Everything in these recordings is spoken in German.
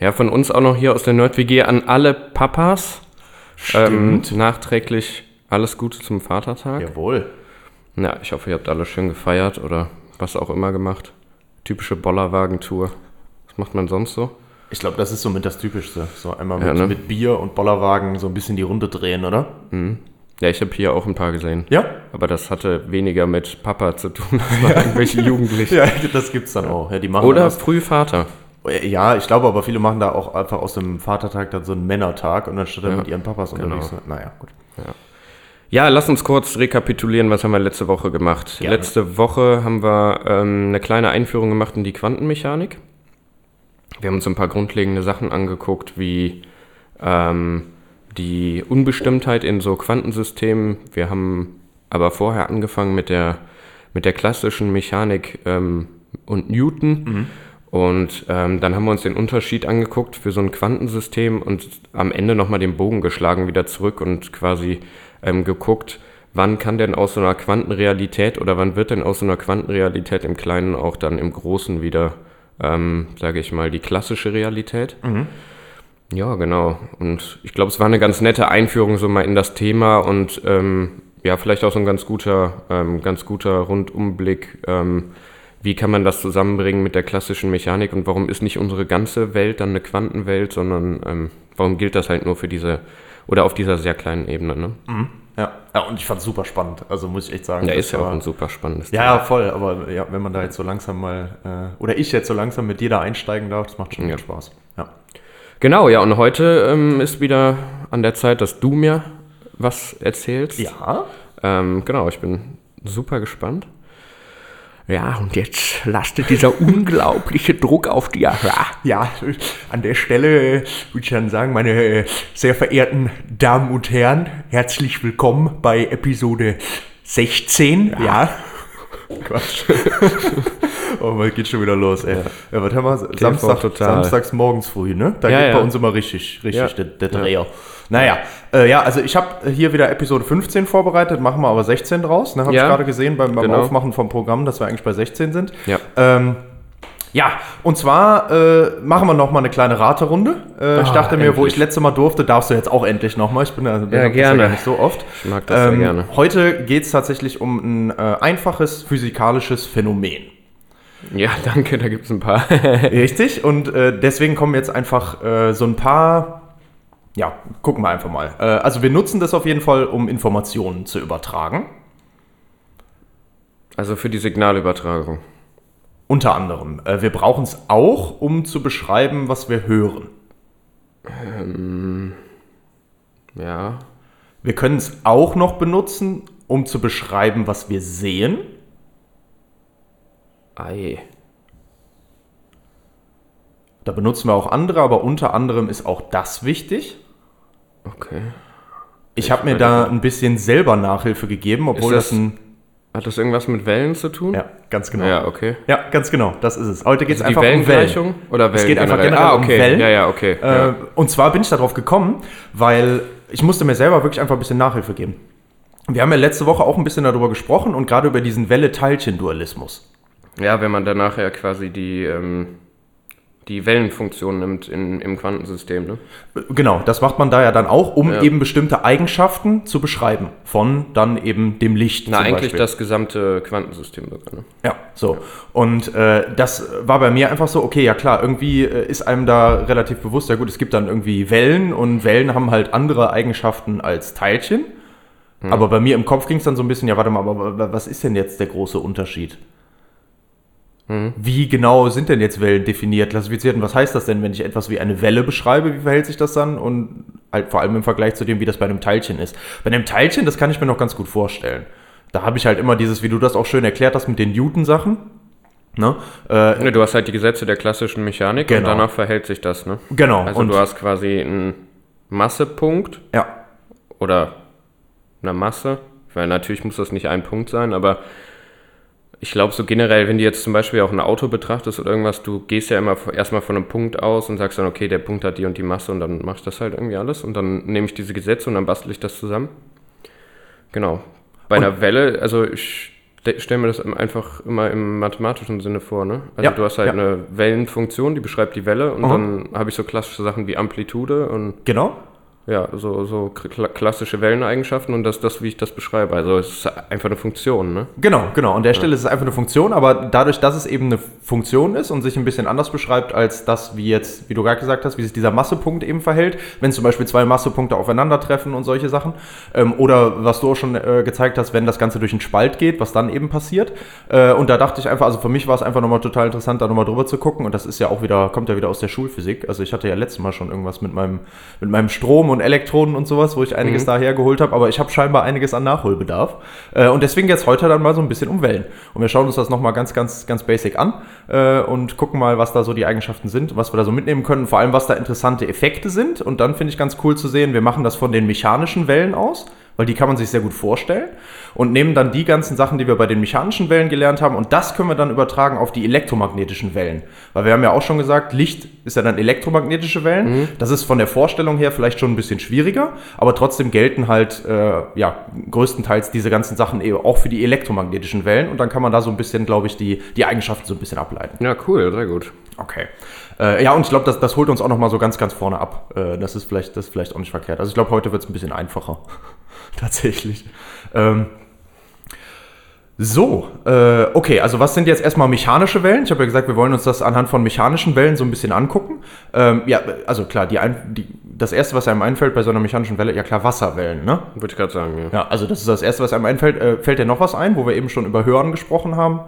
Ja, von uns auch noch hier aus der Nerd-WG an alle Papas. Ähm, nachträglich alles Gute zum Vatertag. Jawohl. Ja, ich hoffe, ihr habt alle schön gefeiert oder was auch immer gemacht. Typische Bollerwagentour. Was macht man sonst so? Ich glaube, das ist somit das Typischste. So einmal mit, Ja, ne? mit Bier und Bollerwagen so ein bisschen die Runde drehen, oder? Ja, ich habe hier auch ein paar gesehen. Ja. Aber das hatte weniger mit Papa zu tun, das waren irgendwelche Jugendliche. Ja, das gibt's dann auch. Ja, die machen Oder dann Frühvater. Ja, ich glaube aber viele machen da auch einfach aus dem Vatertag dann so einen Männertag und dann statt dann Ja, mit ihren Papas unterwegs. genau. sind. Naja, gut. Ja, lass uns kurz rekapitulieren, was haben wir letzte Woche gemacht. Gerne. Letzte Woche haben wir ähm, eine kleine Einführung gemacht in die Quantenmechanik. Wir haben uns ein paar grundlegende Sachen angeguckt, wie ähm, die Unbestimmtheit in so Quantensystemen. Wir haben aber vorher angefangen mit der, mit der klassischen Mechanik ähm, und Newton. Und ähm, dann haben wir uns den Unterschied angeguckt für so ein Quantensystem und am Ende nochmal den Bogen geschlagen wieder zurück und quasi ähm, geguckt, wann kann denn aus so einer Quantenrealität oder wann wird denn aus so einer Quantenrealität im Kleinen auch dann im Großen wieder, ähm, sage ich mal, die klassische Realität. Ja, genau. Und ich glaube, es war eine ganz nette Einführung so mal in das Thema und ähm, ja, vielleicht auch so ein ganz guter, ähm, ganz guter Rundumblick. Ähm, wie kann man das zusammenbringen mit der klassischen Mechanik und warum ist nicht unsere ganze Welt dann eine Quantenwelt, sondern ähm, warum gilt das halt nur für diese oder auf dieser sehr kleinen Ebene? Ne? Ja. ja, und ich fand's super spannend. Also muss ich echt sagen. Ja, ist ja auch ein super spannendes Ja, ja, voll. Aber ja, wenn man da jetzt so langsam mal, äh, oder ich jetzt so langsam mit dir da einsteigen darf, das macht schon Ja. viel Spaß. Ja. Genau, ja, und heute ähm, ist wieder an der Zeit, dass du mir was erzählst. Ja? Ähm, genau, ich bin super gespannt. Ja, und jetzt lastet dieser unglaubliche Druck auf dir. Ja. Ja, an der Stelle würde ich dann sagen, meine sehr verehrten Damen und Herren, herzlich willkommen bei Episode 16. Ja. Quatsch. oh, man geht schon wieder los, ey. Ja, was haben wir? Samstag, total. Samstags morgens früh, ne? Da Ja, geht bei ja. uns immer richtig, richtig Ja. der, der Dreher. Naja, äh, ja, also ich habe hier wieder Episode 15 vorbereitet, machen wir aber 16 draus. Ne, habe Ja. ich gerade gesehen beim, beim Genau. Aufmachen vom Programm, dass wir eigentlich bei 16 sind. Ja. Ähm, ja, und zwar äh, machen wir noch mal eine kleine Raterunde. Äh, ich Ah, dachte mir, wo endlich. ich letzte Mal durfte, darfst du jetzt auch endlich noch mal. Ich bin Ja, das gerne. gar nicht so oft. Ich mag das sehr gerne. Heute geht es tatsächlich um ein äh, einfaches physikalisches Phänomen. Ja, danke, da gibt es ein paar. Richtig, und äh, deswegen kommen jetzt einfach äh, so ein paar. Ja, gucken wir einfach mal. Äh, also wir nutzen das auf jeden Fall, um Informationen zu übertragen. Also für die Signalübertragung. Unter anderem. Äh, wir brauchen es auch, um zu beschreiben, was wir hören. Ja. Wir können es auch noch benutzen, um zu beschreiben, was wir sehen. Ei. Da benutzen wir auch andere, aber unter anderem ist auch das wichtig. Okay. Ich habe mir da ein bisschen selber Nachhilfe gegeben, obwohl das, das- ein. Hat das irgendwas mit Wellen zu tun? Ja, ganz genau. Ja, okay. Ja, ganz genau, das ist es. Heute geht es Also einfach um Wellen. Oder Wellen Es geht einfach generell? generell ah, um okay. Wellen. Ja, ja, okay. Äh, ja. Und zwar bin ich darauf gekommen, weil ich musste mir selber wirklich einfach ein bisschen Nachhilfe geben. Wir haben ja letzte Woche auch ein bisschen darüber gesprochen und gerade über diesen Welle-Teilchen-Dualismus. ja, wenn man dann nachher quasi die, ähm, die Wellenfunktion nimmt in, im Quantensystem, ne? Genau, das macht man da ja dann auch, um Ja. eben bestimmte Eigenschaften zu beschreiben. Von dann eben dem Licht. Na, eigentlich Beispiel. das gesamte Quantensystem sogar, ne? Ja, so. Und äh, das war bei mir einfach so, okay, ja klar, irgendwie äh, ist einem da relativ bewusst, ja gut, es gibt dann irgendwie Wellen und Wellen haben halt andere Eigenschaften als Teilchen. Aber bei mir im Kopf ging es dann so ein bisschen, ja, warte mal, aber wa- was ist denn jetzt der große Unterschied? Wie genau sind denn jetzt Wellen definiert, klassifiziert und was heißt das denn, wenn ich etwas wie eine Welle beschreibe, wie verhält sich das dann und halt vor allem im Vergleich zu dem, wie das bei einem Teilchen ist. Bei einem Teilchen, das kann ich mir noch ganz gut vorstellen. Da habe ich halt immer dieses, wie du das auch schön erklärt hast mit den Newton-Sachen, Ne? Äh, Ne, du hast halt die Gesetze der klassischen Mechanik und Genau. danach verhält sich das, ne? genau. Also und, du hast quasi einen Massepunkt ja, oder eine Masse, weil natürlich muss das nicht ein Punkt sein, aber ich glaube so generell, wenn du jetzt zum Beispiel auch ein Auto betrachtest oder irgendwas, du gehst ja immer erstmal von einem Punkt aus und sagst dann, okay, der Punkt hat die und die Masse und dann mach ich das halt irgendwie alles und dann nehme ich diese Gesetze und dann bastel ich das zusammen. Genau. Bei Und- einer Welle, also ich stelle mir das einfach immer im mathematischen Sinne vor, ne? Also Ja, du hast halt ja. eine Wellenfunktion, die beschreibt die Welle und Aha. dann habe ich so klassische Sachen wie Amplitude und genau. Ja, so, so kla- klassische Welleneigenschaften und das, das, wie ich das beschreibe. Also es ist einfach eine Funktion, ne? Genau, genau. An der Stelle ist es einfach eine Funktion, aber dadurch, dass es eben eine Funktion ist und sich ein bisschen anders beschreibt als das, wie jetzt, wie du gerade gesagt hast, wie sich dieser Massepunkt eben verhält, wenn zum Beispiel zwei Massepunkte aufeinandertreffen und solche Sachen. Ähm, oder was du auch schon äh, gezeigt hast, wenn das Ganze durch einen Spalt geht, was dann eben passiert. Äh, und da dachte ich einfach, also für mich war es einfach nochmal total interessant, da nochmal drüber zu gucken. Und das ist ja auch wieder, kommt ja wieder aus der Schulphysik. Also ich hatte ja letztes Mal schon irgendwas mit meinem, mit meinem Strom und Elektronen und sowas, wo ich einiges daher geholt habe, aber ich habe scheinbar einiges an Nachholbedarf. Äh, und deswegen jetzt heute dann mal so ein bisschen um Wellen. Und wir schauen uns das nochmal ganz, ganz, ganz basic an äh, und gucken mal, was da so die Eigenschaften sind, was wir da so mitnehmen können, vor allem was da interessante Effekte sind. Und dann finde ich ganz cool zu sehen, wir machen das von den mechanischen Wellen aus, weil die kann man sich sehr gut vorstellen und nehmen dann die ganzen Sachen, die wir bei den mechanischen Wellen gelernt haben und das können wir dann übertragen auf die elektromagnetischen Wellen. Weil wir haben ja auch schon gesagt, Licht ist ja dann elektromagnetische Wellen. Das ist von der Vorstellung her vielleicht schon ein bisschen schwieriger, aber trotzdem gelten halt äh, ja größtenteils diese ganzen Sachen eben auch für die elektromagnetischen Wellen und dann kann man da so ein bisschen, glaube ich, die, die Eigenschaften so ein bisschen ableiten. Ja, cool, sehr gut. Okay. Äh, ja, und ich glaube, das, das holt uns auch noch mal so ganz, ganz vorne ab. Äh, das, ist vielleicht, das ist vielleicht auch nicht verkehrt. Also ich glaube, heute wird es ein bisschen einfacher. Tatsächlich. Ähm, so, äh, okay, also was sind jetzt erstmal mechanische Wellen? Ich habe ja gesagt, wir wollen uns das anhand von mechanischen Wellen so ein bisschen angucken. Ähm, ja, also klar, die, ein, die, das erste, was einem einfällt bei so einer mechanischen Welle, ja klar, Wasserwellen, ne? Würde ich gerade sagen, ja. Ja, also das ist das erste, was einem einfällt. Äh, fällt dir noch was ein, wo wir eben schon über Hören gesprochen haben?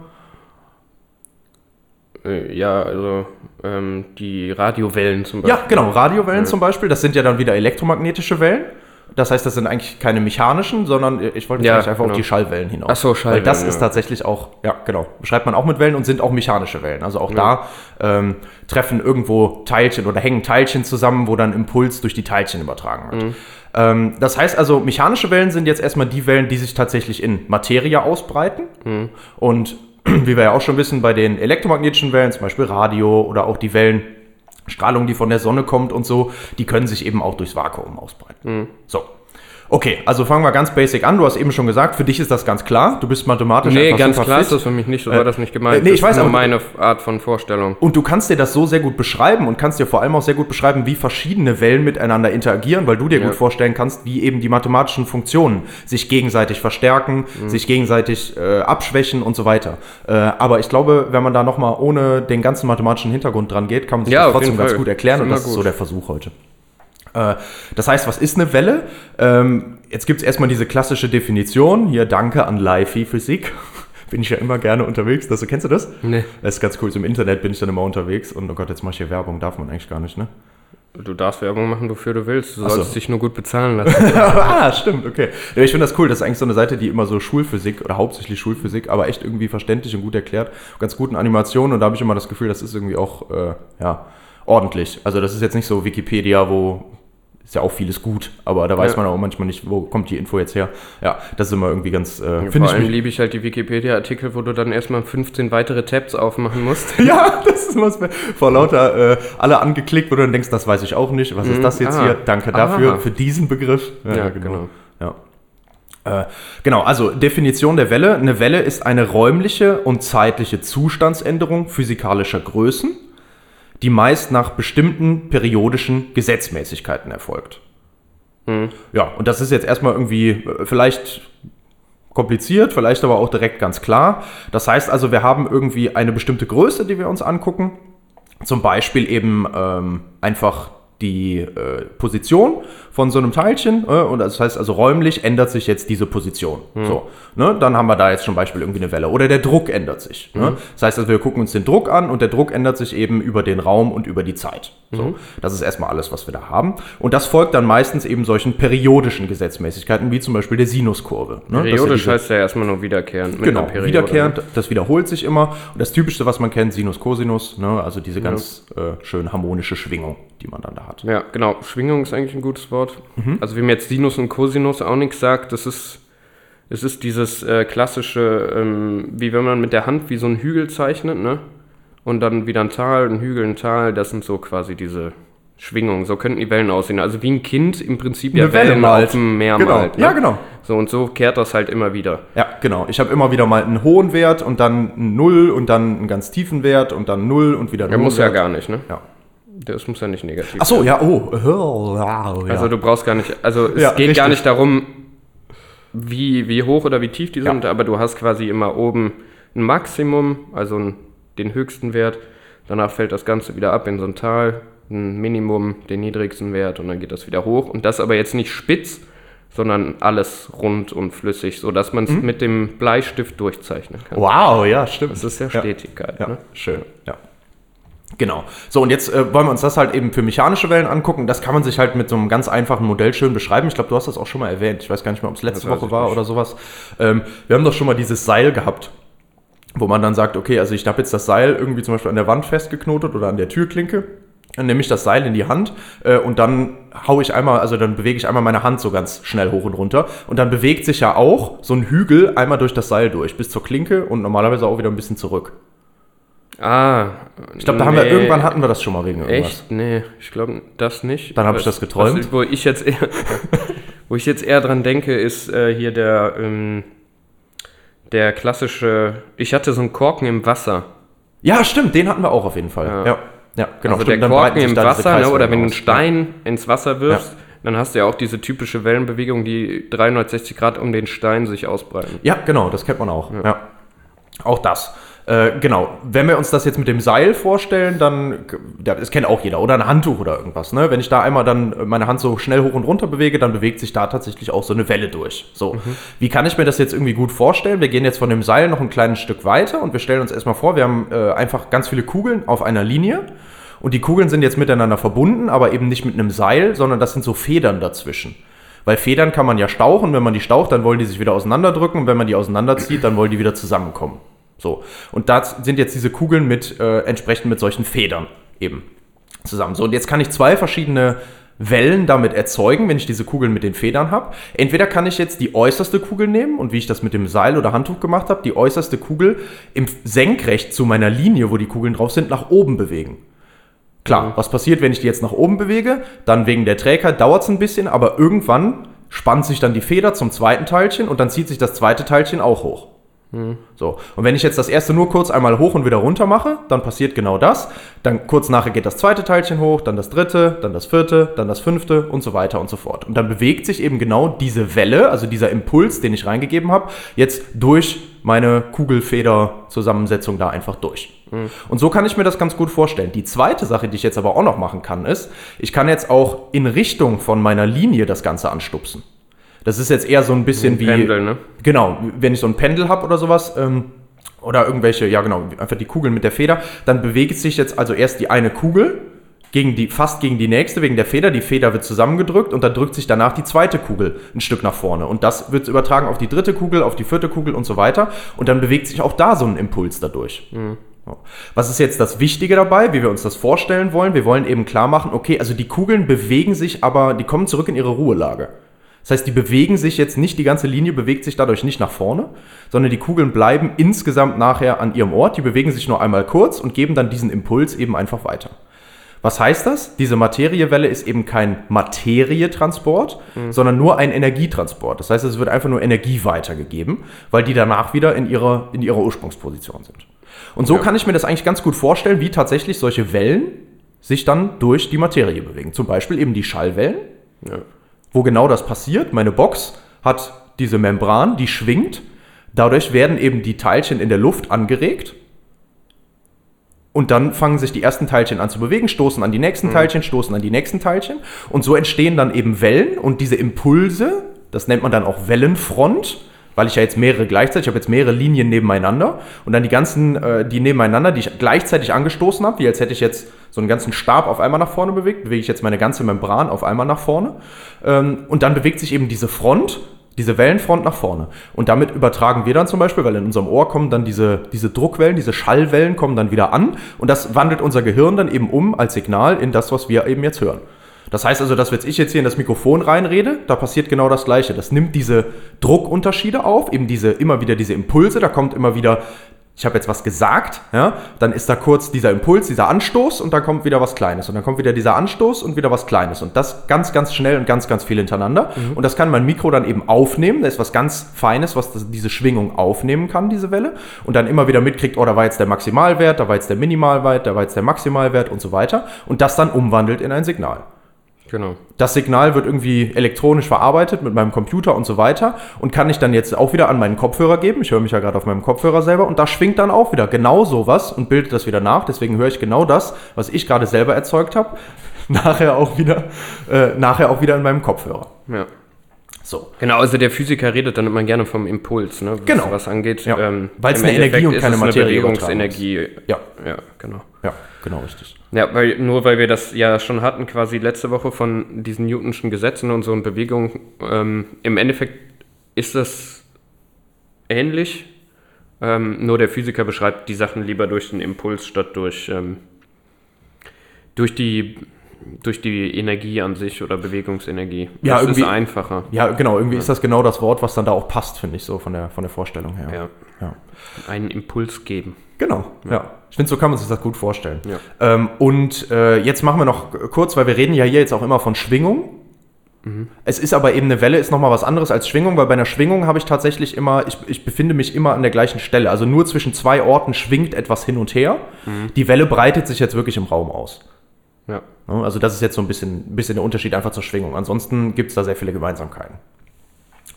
Äh, Ja, also ähm, die Radiowellen zum Beispiel. Ja, genau, Radiowellen zum Beispiel, das sind ja dann wieder elektromagnetische Wellen. Das heißt, das sind eigentlich keine mechanischen, sondern äh, ich wollte jetzt Ja, einfach genau. auf die Schallwellen hinaus. Ach so, Weil Schallwellen, das ist ja. tatsächlich auch, ja, genau, beschreibt man auch mit Wellen und sind auch mechanische Wellen. Also auch da ähm, treffen irgendwo Teilchen oder hängen Teilchen zusammen, wo dann Impuls durch die Teilchen übertragen wird. Ähm, das heißt also, mechanische Wellen sind jetzt erstmal die Wellen, die sich tatsächlich in Materie ausbreiten. Und wie wir ja auch schon wissen, bei den elektromagnetischen Wellen, zum Beispiel Radio oder auch die Wellen, Strahlung, die von der Sonne kommt und so, die können sich eben auch durchs Vakuum ausbreiten. So. Okay, also fangen wir ganz basic an. Du hast eben schon gesagt, für dich ist das ganz klar. Du bist mathematisch Nee, ganz klar fit. ist das für mich nicht, so war das nicht gemeint. äh, nee, ich das weiß, ist nur aber- meine Art von Vorstellung. Und du kannst dir das so sehr gut beschreiben und kannst dir vor allem auch sehr gut beschreiben, wie verschiedene Wellen miteinander interagieren, weil du dir Ja. gut vorstellen kannst, wie eben die mathematischen Funktionen sich gegenseitig verstärken, Mhm. sich gegenseitig äh, abschwächen und so weiter. Äh, aber ich glaube, wenn man da nochmal ohne den ganzen mathematischen Hintergrund dran geht, kann man sich Ja, das auf trotzdem jeden ganz Fall. gut erklären Ist und immer das ist so der Versuch heute. Äh, Das heißt, was ist eine Welle? Ähm, Jetzt gibt es erstmal diese klassische Definition. Hier, danke an Life Physik. Bin ich ja immer gerne unterwegs. Das, kennst du das? Nee. Das ist ganz cool. So Im Internet bin ich dann immer unterwegs und oh Gott, jetzt mache ich hier Werbung. Darf man eigentlich gar nicht, ne? Du darfst Werbung machen, wofür du willst. Du Ach so. sollst dich nur gut bezahlen lassen. ah, stimmt, okay. Ja, ich finde das cool. Das ist eigentlich so eine Seite, die immer so Schulphysik oder hauptsächlich Schulphysik, aber echt irgendwie verständlich und gut erklärt. Ganz guten Animationen und da habe ich immer das Gefühl, das ist irgendwie auch, äh, ja, ordentlich. Also das ist jetzt nicht so Wikipedia, wo ist ja auch vieles gut, aber da weiß Ja. man auch manchmal nicht, wo kommt die Info jetzt her. Ja, das ist immer irgendwie ganz, äh, Vor finde ich allem liebe ich halt die Wikipedia-Artikel, wo du dann erstmal 15 weitere Tabs aufmachen musst. Ja, das ist was vor lauter äh, alle angeklickt, wo du dann denkst, das weiß ich auch nicht. Was ist Mhm. das jetzt Ah. hier? Danke dafür, Aha. für diesen Begriff. Ja, genau. Ja. Äh, genau, also Definition der Welle. Eine Welle ist eine räumliche und zeitliche Zustandsänderung physikalischer Größen, die meist nach bestimmten periodischen Gesetzmäßigkeiten erfolgt. Ja, und das ist jetzt erstmal irgendwie äh, vielleicht kompliziert, vielleicht aber auch direkt ganz klar. Das heißt also, wir haben irgendwie eine bestimmte Größe, die wir uns angucken. Zum Beispiel eben ähm, einfach die äh, Position von so einem Teilchen äh, und das heißt also räumlich ändert sich jetzt diese Position. So, ne? Dann haben wir da jetzt zum Beispiel irgendwie eine Welle oder der Druck ändert sich. Ne? Das heißt also, wir gucken uns den Druck an und der Druck ändert sich eben über den Raum und über die Zeit. So, das ist erstmal alles, was wir da haben. Und das folgt dann meistens eben solchen periodischen Gesetzmäßigkeiten, wie zum Beispiel der Sinuskurve. Ne? Er Periodisch diese- heißt ja erstmal nur wiederkehrend. mit Genau, wiederkehrend, das wiederholt sich immer. Und das Typischste, was man kennt, Sinus, Cosinus, ne? also diese ganz äh, schön harmonische Schwingung, die man dann da hat. Ja, genau. Schwingung ist eigentlich ein gutes Wort. Mhm. Also, wie mir jetzt Sinus und Cosinus auch nichts sagt, das ist, es ist dieses äh, klassische, ähm, wie wenn man mit der Hand wie so einen Hügel zeichnet, ne? Und dann wieder ein Tal, ein Hügel, ein Tal, das sind so quasi diese Schwingungen. So könnten die Wellen aussehen. Also wie ein Kind im Prinzip ja Wellen malt. auf dem Meer Genau. malt. Ne? Ja, genau. So und so kehrt das halt immer wieder. Ja, genau. Ich habe immer wieder mal einen hohen Wert und dann einen Null und dann einen ganz tiefen Wert und dann Null und wieder Er Null. muss ja Wert. gar nicht, ne? Ja. Das muss ja nicht negativ Ach so, ja, oh. oh, ja, ja. Also du brauchst gar nicht, also es Ja, geht gar richtig. nicht darum, wie, wie hoch oder wie tief die sind, aber du hast quasi immer oben ein Maximum, also ein, den höchsten Wert. Danach fällt das Ganze wieder ab in so ein Tal, ein Minimum, den niedrigsten Wert und dann geht das wieder hoch. Und das aber jetzt nicht spitz, sondern alles rund und flüssig, sodass man es Mhm. mit dem Bleistift durchzeichnen kann. Wow, ja, stimmt. Das ist ja Stetigkeit. Ja, Ne? schön, ja. Genau. So, und jetzt äh, wollen wir uns das halt eben für mechanische Wellen angucken. Das kann man sich halt mit so einem ganz einfachen Modell schön beschreiben. Ich glaube, du hast das auch schon mal erwähnt. Ich weiß gar nicht mehr, ob es letzte Woche war nicht. oder sowas. Ähm, wir haben doch schon mal dieses Seil gehabt, wo man dann sagt, okay, also ich habe jetzt das Seil irgendwie zum Beispiel an der Wand festgeknotet oder an der Türklinke. Dann nehme ich das Seil in die Hand äh, und dann hau ich einmal, also dann bewege ich einmal meine Hand so ganz schnell hoch und runter. Und dann bewegt sich ja auch so ein Hügel einmal durch das Seil durch, bis zur Klinke und normalerweise auch wieder ein bisschen zurück. Ah. Ich glaube, da haben wir irgendwann hatten wir das schon mal wegen irgendwas. Echt? Nee, ich glaube das nicht. Dann hab ich das geträumt. Was, wo, ich jetzt eher, wo ich jetzt eher dran denke, ist äh, hier der, ähm, der klassische. Ich hatte so einen Korken im Wasser. Ja, stimmt, den hatten wir auch auf jeden Fall. Ja, Ja. ja, genau. also stimmt, der Korken im Wasser, ne, oder wenn du einen. Stein ins Wasser wirfst, dann hast du ja auch diese typische Wellenbewegung, die 360 Grad um den Stein sich ausbreiten. Ja, genau, das kennt man auch. Ja. Auch das. Äh, genau, wenn wir uns das jetzt mit dem Seil vorstellen, dann, das kennt auch jeder, oder ein Handtuch oder irgendwas. Ne? Wenn ich da einmal dann meine Hand so schnell hoch und runter bewege, dann bewegt sich da tatsächlich auch so eine Welle durch. So, wie kann ich mir das jetzt irgendwie gut vorstellen? Wir gehen jetzt von dem Seil noch ein kleines Stück weiter und wir stellen uns erstmal vor, wir haben äh, einfach ganz viele Kugeln auf einer Linie. Und die Kugeln sind jetzt miteinander verbunden, aber eben nicht mit einem Seil, sondern das sind so Federn dazwischen. Weil Federn kann man ja stauchen, wenn man die staucht, dann wollen die sich wieder auseinanderdrücken und wenn man die auseinanderzieht, dann wollen die wieder zusammenkommen. So. Und da sind jetzt diese Kugeln mit äh, entsprechend mit solchen Federn eben zusammen. So, und jetzt kann ich zwei verschiedene Wellen damit erzeugen, wenn ich diese Kugeln mit den Federn habe. Entweder kann ich jetzt die äußerste Kugel nehmen und wie ich das mit dem Seil oder Handtuch gemacht habe, die äußerste Kugel im senkrecht zu meiner Linie, wo die Kugeln drauf sind, nach oben bewegen. Klar, was passiert, wenn ich die jetzt nach oben bewege? Dann wegen der Trägheit dauert es ein bisschen, aber irgendwann spannt sich dann die Feder zum zweiten Teilchen und dann zieht sich das zweite Teilchen auch hoch. So, und wenn ich jetzt das erste nur kurz einmal hoch und wieder runter mache, dann passiert genau das. Dann kurz nachher geht das zweite Teilchen hoch, dann das dritte, dann das vierte, dann das fünfte und so weiter und so fort. Und dann bewegt sich eben genau diese Welle, also dieser Impuls, den ich reingegeben habe, jetzt durch meine Kugelfeder-Zusammensetzung da einfach durch. Und so kann ich mir das ganz gut vorstellen. Die zweite Sache, die ich jetzt aber auch noch machen kann, ist, ich kann jetzt auch in Richtung von meiner Linie das Ganze anstupsen. Das ist jetzt eher so ein bisschen wie. Pendel, ne? Genau, wenn ich so ein Pendel habe oder sowas, ähm, oder irgendwelche, ja genau, einfach die Kugeln mit der Feder, dann bewegt sich jetzt also erst die eine Kugel gegen die, fast gegen die nächste wegen der Feder. Die Feder wird zusammengedrückt und dann drückt sich danach die zweite Kugel ein Stück nach vorne. Und das wird übertragen auf die dritte Kugel, auf die vierte Kugel und so weiter. Und dann bewegt sich auch da so ein Impuls dadurch. So. Was ist jetzt das Wichtige dabei, wie wir uns das vorstellen wollen? Wir wollen eben klar machen, okay, also die Kugeln bewegen sich, aber die kommen zurück in ihre Ruhelage. Das heißt, die bewegen sich jetzt nicht, die ganze Linie bewegt sich dadurch nicht nach vorne, sondern die Kugeln bleiben insgesamt nachher an ihrem Ort. Die bewegen sich nur einmal kurz und geben dann diesen Impuls eben einfach weiter. Was heißt das? Diese Materiewelle ist eben kein Materietransport, sondern nur ein Energietransport. Das heißt, es wird einfach nur Energie weitergegeben, weil die danach wieder in ihrer, in ihrer Ursprungsposition sind. Und so kann ich mir das eigentlich ganz gut vorstellen, wie tatsächlich solche Wellen sich dann durch die Materie bewegen. Zum Beispiel eben die Schallwellen, wo genau das passiert. Meine Box hat diese Membran, die schwingt. Dadurch werden eben die Teilchen in der Luft angeregt. Und dann fangen sich die ersten Teilchen an zu bewegen, stoßen an die nächsten Mhm. Teilchen, stoßen an die nächsten Teilchen. Und so entstehen dann eben Wellen und diese Impulse, das nennt man dann auch Wellenfront, weil ich ja jetzt mehrere gleichzeitig, ich habe jetzt mehrere Linien nebeneinander und dann die ganzen, äh, die nebeneinander, die ich gleichzeitig angestoßen habe, wie als hätte ich jetzt so einen ganzen Stab auf einmal nach vorne bewegt, bewege ich jetzt meine ganze Membran auf einmal nach vorne. Ähm, und dann bewegt sich eben diese Front, diese Wellenfront nach vorne. Und damit übertragen wir dann zum Beispiel, weil in unserem Ohr kommen dann diese, diese Druckwellen, diese Schallwellen kommen dann wieder an und das wandelt unser Gehirn dann eben um als Signal in das, was wir eben jetzt hören. Das heißt also, dass wenn ich jetzt hier in das Mikrofon reinrede, da passiert genau das Gleiche. Das nimmt diese Druckunterschiede auf, eben diese, immer wieder diese Impulse, da kommt immer wieder, ich habe jetzt was gesagt, ja, dann ist da kurz dieser Impuls, dieser Anstoß und dann kommt wieder was Kleines. Und dann kommt wieder dieser Anstoß und wieder was Kleines. Und das ganz, ganz schnell und ganz, ganz viel hintereinander. Und das kann mein Mikro dann eben aufnehmen, da ist was ganz Feines, was das, diese Schwingung aufnehmen kann, diese Welle. Und dann immer wieder mitkriegt, oh, da war jetzt der Maximalwert, da war jetzt der Minimalwert, da war jetzt der Maximalwert und so weiter. Und das dann umwandelt in ein Signal. Genau. Das Signal wird irgendwie elektronisch verarbeitet mit meinem Computer und so weiter und kann ich dann jetzt auch wieder an meinen Kopfhörer geben. Ich höre mich ja gerade auf meinem Kopfhörer selber und da schwingt dann auch wieder genau sowas und bildet das wieder nach. Deswegen höre ich genau das, was ich gerade selber erzeugt habe, nachher auch wieder, äh, nachher auch wieder in meinem Kopfhörer. Ja. So. Genau, also der Physiker redet dann immer gerne vom Impuls, ne, was, Genau. was angeht. Ja. Ähm, Weil's im eine Energie und ist keine es Materie Eine Bewegungsenergie. Ja. Ja, genau. Ja, genau richtig. Ja, weil, nur weil wir das ja schon hatten, quasi letzte Woche von diesen Newtonschen Gesetzen und so und Bewegungen, ähm, im Endeffekt ist das ähnlich, ähm, nur der Physiker beschreibt die Sachen lieber durch den Impuls statt durch, ähm, durch, die, durch die Energie an sich oder Bewegungsenergie. Ja, das ist irgendwie- einfacher. Ja, genau, irgendwie ist das genau das Wort, was dann da auch passt, finde ich, so von der, von der Vorstellung her. Ja. ja. Einen Impuls geben. Genau, ja. Ich finde, so kann man sich das gut vorstellen. Ja. Ähm, und äh, jetzt machen wir noch kurz, weil wir reden ja hier jetzt auch immer von Schwingung. Es ist aber eben eine Welle, ist nochmal was anderes als Schwingung, weil bei einer Schwingung habe ich tatsächlich immer, ich, ich befinde mich immer an der gleichen Stelle. Also nur zwischen zwei Orten schwingt etwas hin und her. Die Welle breitet sich jetzt wirklich im Raum aus. Ja. Ne? Also das ist jetzt so ein bisschen, ein bisschen der Unterschied einfach zur Schwingung. Ansonsten gibt es da sehr viele Gemeinsamkeiten.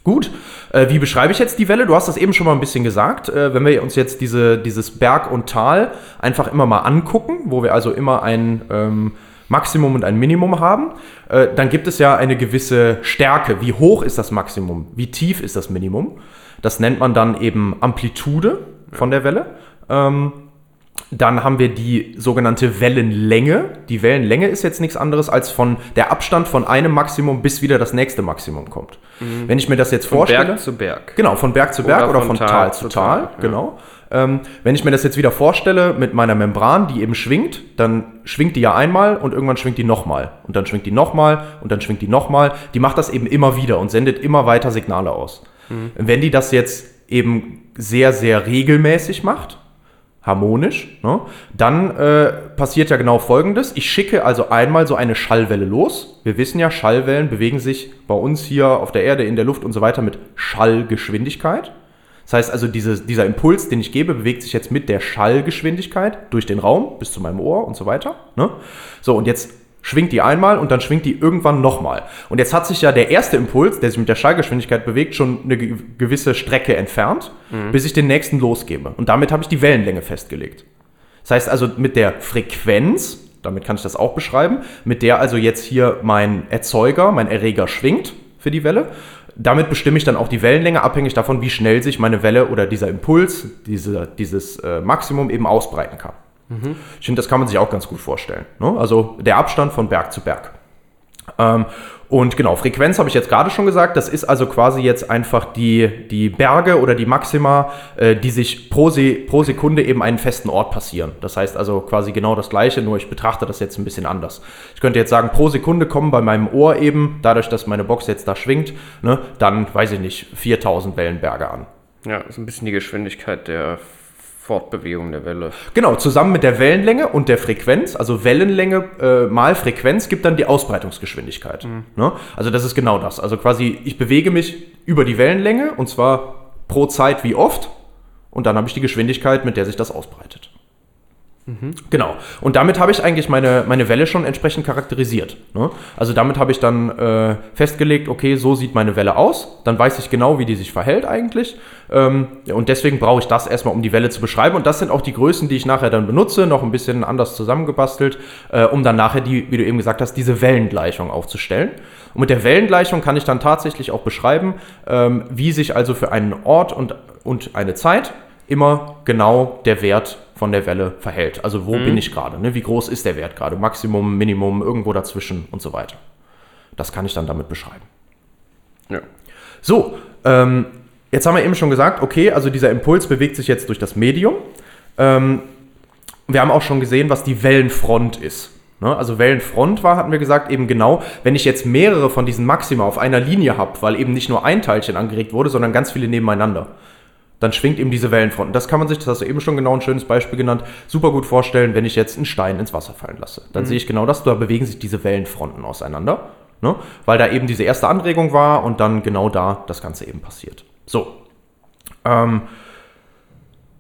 Gut, äh, wie beschreibe ich jetzt die Welle? Du hast das eben schon mal ein bisschen gesagt. Äh, wenn wir uns jetzt diese, dieses Berg und Tal einfach immer mal angucken, wo wir also immer ein ähm, Maximum und ein Minimum haben, äh, dann gibt es ja eine gewisse Stärke. Wie hoch ist das Maximum? Wie tief ist das Minimum? Das nennt man dann eben Amplitude von der Welle. Ähm, dann haben wir die sogenannte Wellenlänge. Die Wellenlänge ist jetzt nichts anderes als von der Abstand von einem Maximum bis wieder das nächste Maximum kommt. Wenn ich mir das jetzt Von vorstelle. Berg zu Berg. Genau, von Berg zu Berg oder, von, Tal, zu Tal, ja. genau. Ähm, wenn ich mir das jetzt wieder vorstelle mit meiner Membran, die eben schwingt, dann schwingt die ja einmal und irgendwann schwingt die nochmal. Und dann schwingt die nochmal und dann schwingt die nochmal. Die macht das eben immer wieder und sendet immer weiter Signale aus. Wenn die das jetzt eben sehr, sehr regelmäßig macht, harmonisch, ne? dann äh, passiert ja genau Folgendes. Ich schicke also einmal so eine Schallwelle los. Wir wissen ja, Schallwellen bewegen sich bei uns hier auf der Erde, in der Luft und so weiter mit Schallgeschwindigkeit. Das heißt also, diese, dieser Impuls, den ich gebe, bewegt sich jetzt mit der Schallgeschwindigkeit durch den Raum bis zu meinem Ohr und so weiter. Ne? So, und jetzt schwingt die einmal und dann schwingt die irgendwann nochmal. Und jetzt hat sich ja der erste Impuls, der sich mit der Schallgeschwindigkeit bewegt, schon eine ge- gewisse Strecke entfernt, bis ich den nächsten losgebe. Und damit habe ich die Wellenlänge festgelegt. Das heißt also mit der Frequenz, damit kann ich das auch beschreiben, mit der also jetzt hier mein Erzeuger, mein Erreger schwingt für die Welle, damit bestimme ich dann auch die Wellenlänge, abhängig davon, wie schnell sich meine Welle oder dieser Impuls, diese, dieses äh, Maximum eben ausbreiten kann. Ich finde, das kann man sich auch ganz gut vorstellen. Ne? Also der Abstand von Berg zu Berg. Ähm, und genau, Frequenz habe ich jetzt gerade schon gesagt. Das ist also quasi jetzt einfach die, die Berge oder die Maxima, äh, die sich pro, Se pro Sekunde eben einen festen Ort passieren. Das heißt also quasi genau das Gleiche, nur ich betrachte das jetzt ein bisschen anders. Ich könnte jetzt sagen, pro Sekunde kommen bei meinem Ohr eben, dadurch, dass meine Box jetzt da schwingt, ne, dann, weiß ich nicht, 4000 Wellenberge an. Ja, so ein bisschen die Geschwindigkeit der Fortbewegung der Welle. Genau, zusammen mit der Wellenlänge und der Frequenz, also Wellenlänge äh, mal Frequenz gibt dann die Ausbreitungsgeschwindigkeit. Ne? Also das ist genau das. Also quasi, ich bewege mich über die Wellenlänge und zwar pro Zeit wie oft und dann habe ich die Geschwindigkeit, mit der sich das ausbreitet. Genau. Und damit habe ich eigentlich meine, meine Welle schon entsprechend charakterisiert. Ne? Also damit habe ich dann äh, festgelegt, okay, so sieht meine Welle aus. Dann weiß ich genau, wie die sich verhält eigentlich. Ähm, und deswegen brauche ich das erstmal, um die Welle zu beschreiben. Und das sind auch die Größen, die ich nachher dann benutze, noch ein bisschen anders zusammengebastelt, äh, um dann nachher die, wie du eben gesagt hast, diese Wellengleichung aufzustellen. Und mit der Wellengleichung kann ich dann tatsächlich auch beschreiben, ähm, wie sich also für einen Ort und, und eine Zeit immer genau der Wert von der Welle verhält. Also wo bin ich gerade? Ne? Wie groß ist der Wert gerade? Maximum, Minimum, irgendwo dazwischen und so weiter. Das kann ich dann damit beschreiben. Ja. So, ähm, jetzt haben wir eben schon gesagt, okay, also dieser Impuls bewegt sich jetzt durch das Medium. Ähm, wir haben auch schon gesehen, was die Wellenfront ist. Ne? Also Wellenfront war, hatten wir gesagt, eben genau, wenn ich jetzt mehrere von diesen Maxima auf einer Linie habe, weil eben nicht nur ein Teilchen angeregt wurde, sondern ganz viele nebeneinander, dann schwingt eben diese Wellenfront. Und das kann man sich, das hast du eben schon genau ein schönes Beispiel genannt, super gut vorstellen, wenn ich jetzt einen Stein ins Wasser fallen lasse. Dann sehe ich genau das, da bewegen sich diese Wellenfronten auseinander, ne? weil da eben diese erste Anregung war und dann genau da das Ganze eben passiert. So. Ähm,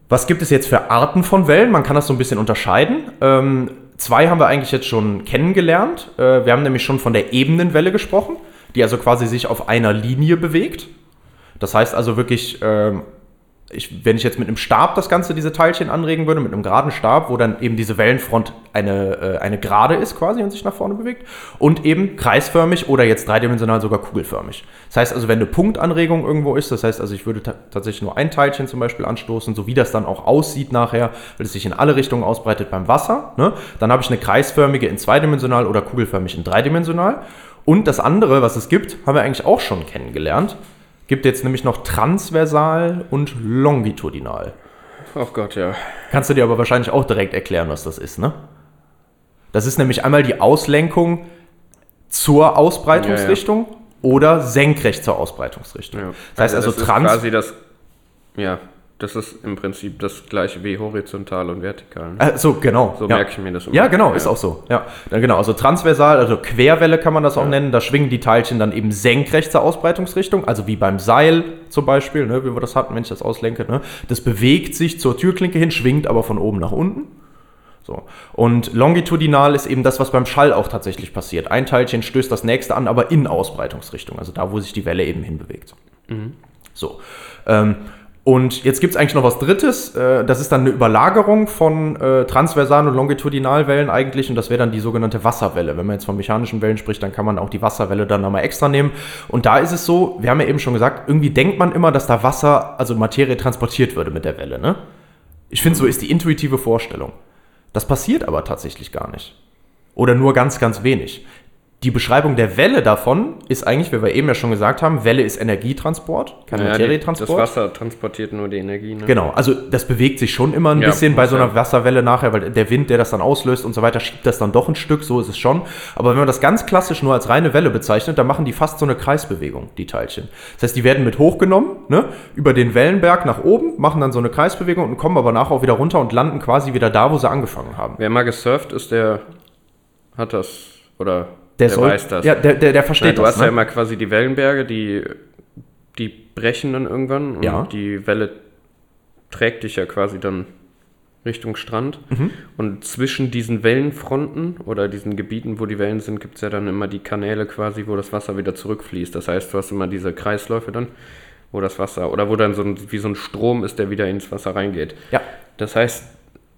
was gibt es jetzt für Arten von Wellen? Man kann das so ein bisschen unterscheiden. Ähm, zwei haben wir eigentlich jetzt schon kennengelernt. Äh, wir haben nämlich schon von der Ebenenwelle gesprochen, die also quasi sich auf einer Linie bewegt. Das heißt also wirklich, ähm, ich, wenn ich jetzt mit einem Stab das Ganze, diese Teilchen anregen würde, mit einem geraden Stab, wo dann eben diese Wellenfront eine, äh, eine Gerade ist quasi und sich nach vorne bewegt und eben kreisförmig oder jetzt dreidimensional sogar kugelförmig. Das heißt also, wenn eine Punktanregung irgendwo ist, das heißt also, ich würde ta tatsächlich nur ein Teilchen zum Beispiel anstoßen, so wie das dann auch aussieht nachher, weil es sich in alle Richtungen ausbreitet beim Wasser, ne? dann habe ich eine kreisförmige in zweidimensional oder kugelförmig in dreidimensional. Und das andere, was es gibt, haben wir eigentlich auch schon kennengelernt. Gibt jetzt nämlich noch transversal und longitudinal. Ach Gott, ja. Kannst du dir aber wahrscheinlich auch direkt erklären, was das ist, ne? Das ist nämlich einmal die Auslenkung zur Ausbreitungsrichtung oder senkrecht zur Ausbreitungsrichtung. ja. Das heißt also, das ist trans. quasi das. Ja, das ist im Prinzip das gleiche wie horizontal und vertikal. ne? Äh, so, genau. So ja. merke ich mir das immer. Ja, genau, ist auch so. Ja, dann genau. Also transversal, also Querwelle kann man das auch nennen. Da schwingen die Teilchen dann eben senkrecht zur Ausbreitungsrichtung, also wie beim Seil zum Beispiel, ne, wie wir das hatten, wenn ich das auslenke. Ne. Das bewegt sich zur Türklinke hin, schwingt aber von oben nach unten. So. Und longitudinal ist eben das, was beim Schall auch tatsächlich passiert. Ein Teilchen stößt das nächste an, aber in Ausbreitungsrichtung, also da, wo sich die Welle eben hinbewegt. So. Ähm, und jetzt gibt es eigentlich noch was Drittes. Äh, das ist dann eine Überlagerung von äh, transversalen und Longitudinalwellen eigentlich. Und das wäre dann die sogenannte Wasserwelle. Wenn man jetzt von mechanischen Wellen spricht, dann kann man auch die Wasserwelle dann nochmal extra nehmen. Und da ist es so, wir haben ja eben schon gesagt, irgendwie denkt man immer, dass da Wasser, also Materie transportiert würde mit der Welle. Ne? Ich finde, so ist die intuitive Vorstellung. Das passiert aber tatsächlich gar nicht. Oder nur ganz, ganz wenig. Die Beschreibung der Welle davon ist eigentlich, wie wir eben ja schon gesagt haben, Welle ist Energietransport, kein Ja, die, das Materietransport. Wasser transportiert nur die Energie. Ne? Genau, also das bewegt sich schon immer ein Ja, bisschen bei so einer. Wasserwelle nachher, weil der Wind, der das dann auslöst und so weiter, schiebt das dann doch ein Stück, so ist es schon. Aber wenn man das ganz klassisch nur als reine Welle bezeichnet, dann machen die fast so eine Kreisbewegung, die Teilchen. Das heißt, die werden mit hochgenommen, ne, über den Wellenberg nach oben, machen dann so eine Kreisbewegung und kommen aber nachher auch wieder runter und landen quasi wieder da, wo sie angefangen haben. Wer mal gesurft ist, der hat das oder Der, der soll, weiß das. Ja, der, der, der versteht Nein, du das. hast ja ne? immer quasi die Wellenberge, die, die brechen dann irgendwann und Ja. die Welle trägt dich ja quasi dann Richtung Strand. Mhm. Und zwischen diesen Wellenfronten oder diesen Gebieten, wo die Wellen sind, gibt es ja dann immer die Kanäle quasi, wo das Wasser wieder zurückfließt. Das heißt, du hast immer diese Kreisläufe dann, wo das Wasser, oder wo dann so ein, wie so ein Strom ist, der wieder ins Wasser reingeht. ja, Das heißt,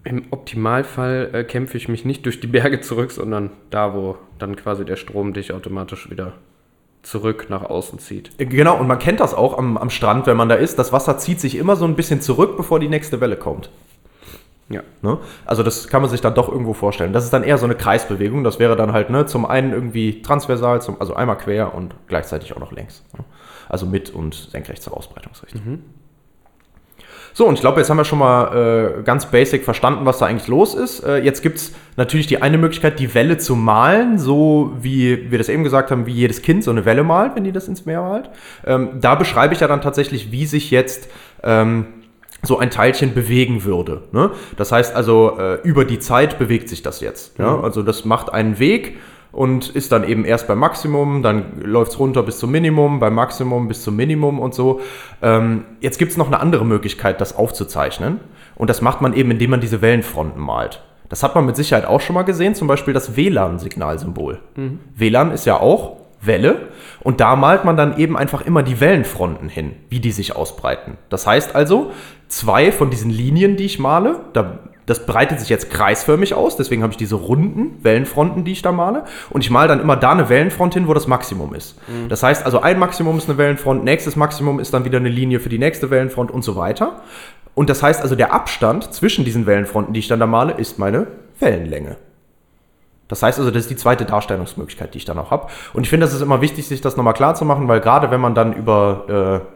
im Optimalfall äh, kämpfe ich mich nicht durch die Berge zurück, sondern da, wo dann quasi der Strom dich automatisch wieder zurück nach außen zieht. genau. Und man kennt das auch am, am Strand, wenn man da ist. Das Wasser zieht sich immer so ein bisschen zurück, bevor die nächste Welle kommt. Ja. Ne? Also das kann man sich dann doch irgendwo vorstellen. Das ist dann eher so eine Kreisbewegung. Das wäre dann halt ne, zum einen irgendwie transversal, zum, also einmal quer und gleichzeitig auch noch längs. Ne? Also mit und senkrecht zur Ausbreitungsrichtung. So, und ich glaube, jetzt haben wir schon mal äh, ganz basic verstanden, was da eigentlich los ist. Äh, jetzt gibt es natürlich die eine Möglichkeit, die Welle zu malen, so wie wir das eben gesagt haben, wie jedes Kind so eine Welle malt, wenn die das ins Meer malt. Ähm, da beschreibe ich ja dann tatsächlich, wie sich jetzt ähm, so ein Teilchen bewegen würde. Ne? Das heißt also, äh, über die Zeit bewegt sich das jetzt. Ja? Also das macht einen Weg und ist dann eben erst beim Maximum, dann läuft es runter bis zum Minimum, beim Maximum bis zum Minimum und so. Ähm, jetzt gibt es noch eine andere Möglichkeit, das aufzuzeichnen. Und das macht man eben, indem man diese Wellenfronten malt. Das hat man mit Sicherheit auch schon mal gesehen, zum Beispiel das WLAN-Signalsymbol. WLAN ist ja auch Welle und da malt man dann eben einfach immer die Wellenfronten hin, wie die sich ausbreiten. Das heißt also, zwei von diesen Linien, die ich male, da, das breitet sich jetzt kreisförmig aus, deswegen habe ich diese runden Wellenfronten, die ich da male und ich male dann immer da eine Wellenfront hin, wo das Maximum ist. Das heißt also, ein Maximum ist eine Wellenfront, nächstes Maximum ist dann wieder eine Linie für die nächste Wellenfront und so weiter. Und das heißt also, der Abstand zwischen diesen Wellenfronten, die ich dann da male, ist meine Wellenlänge. Das heißt also, das ist die zweite Darstellungsmöglichkeit, die ich dann auch habe. Und ich finde, das ist immer wichtig, sich das nochmal klar zu machen, weil gerade wenn man dann über, äh, über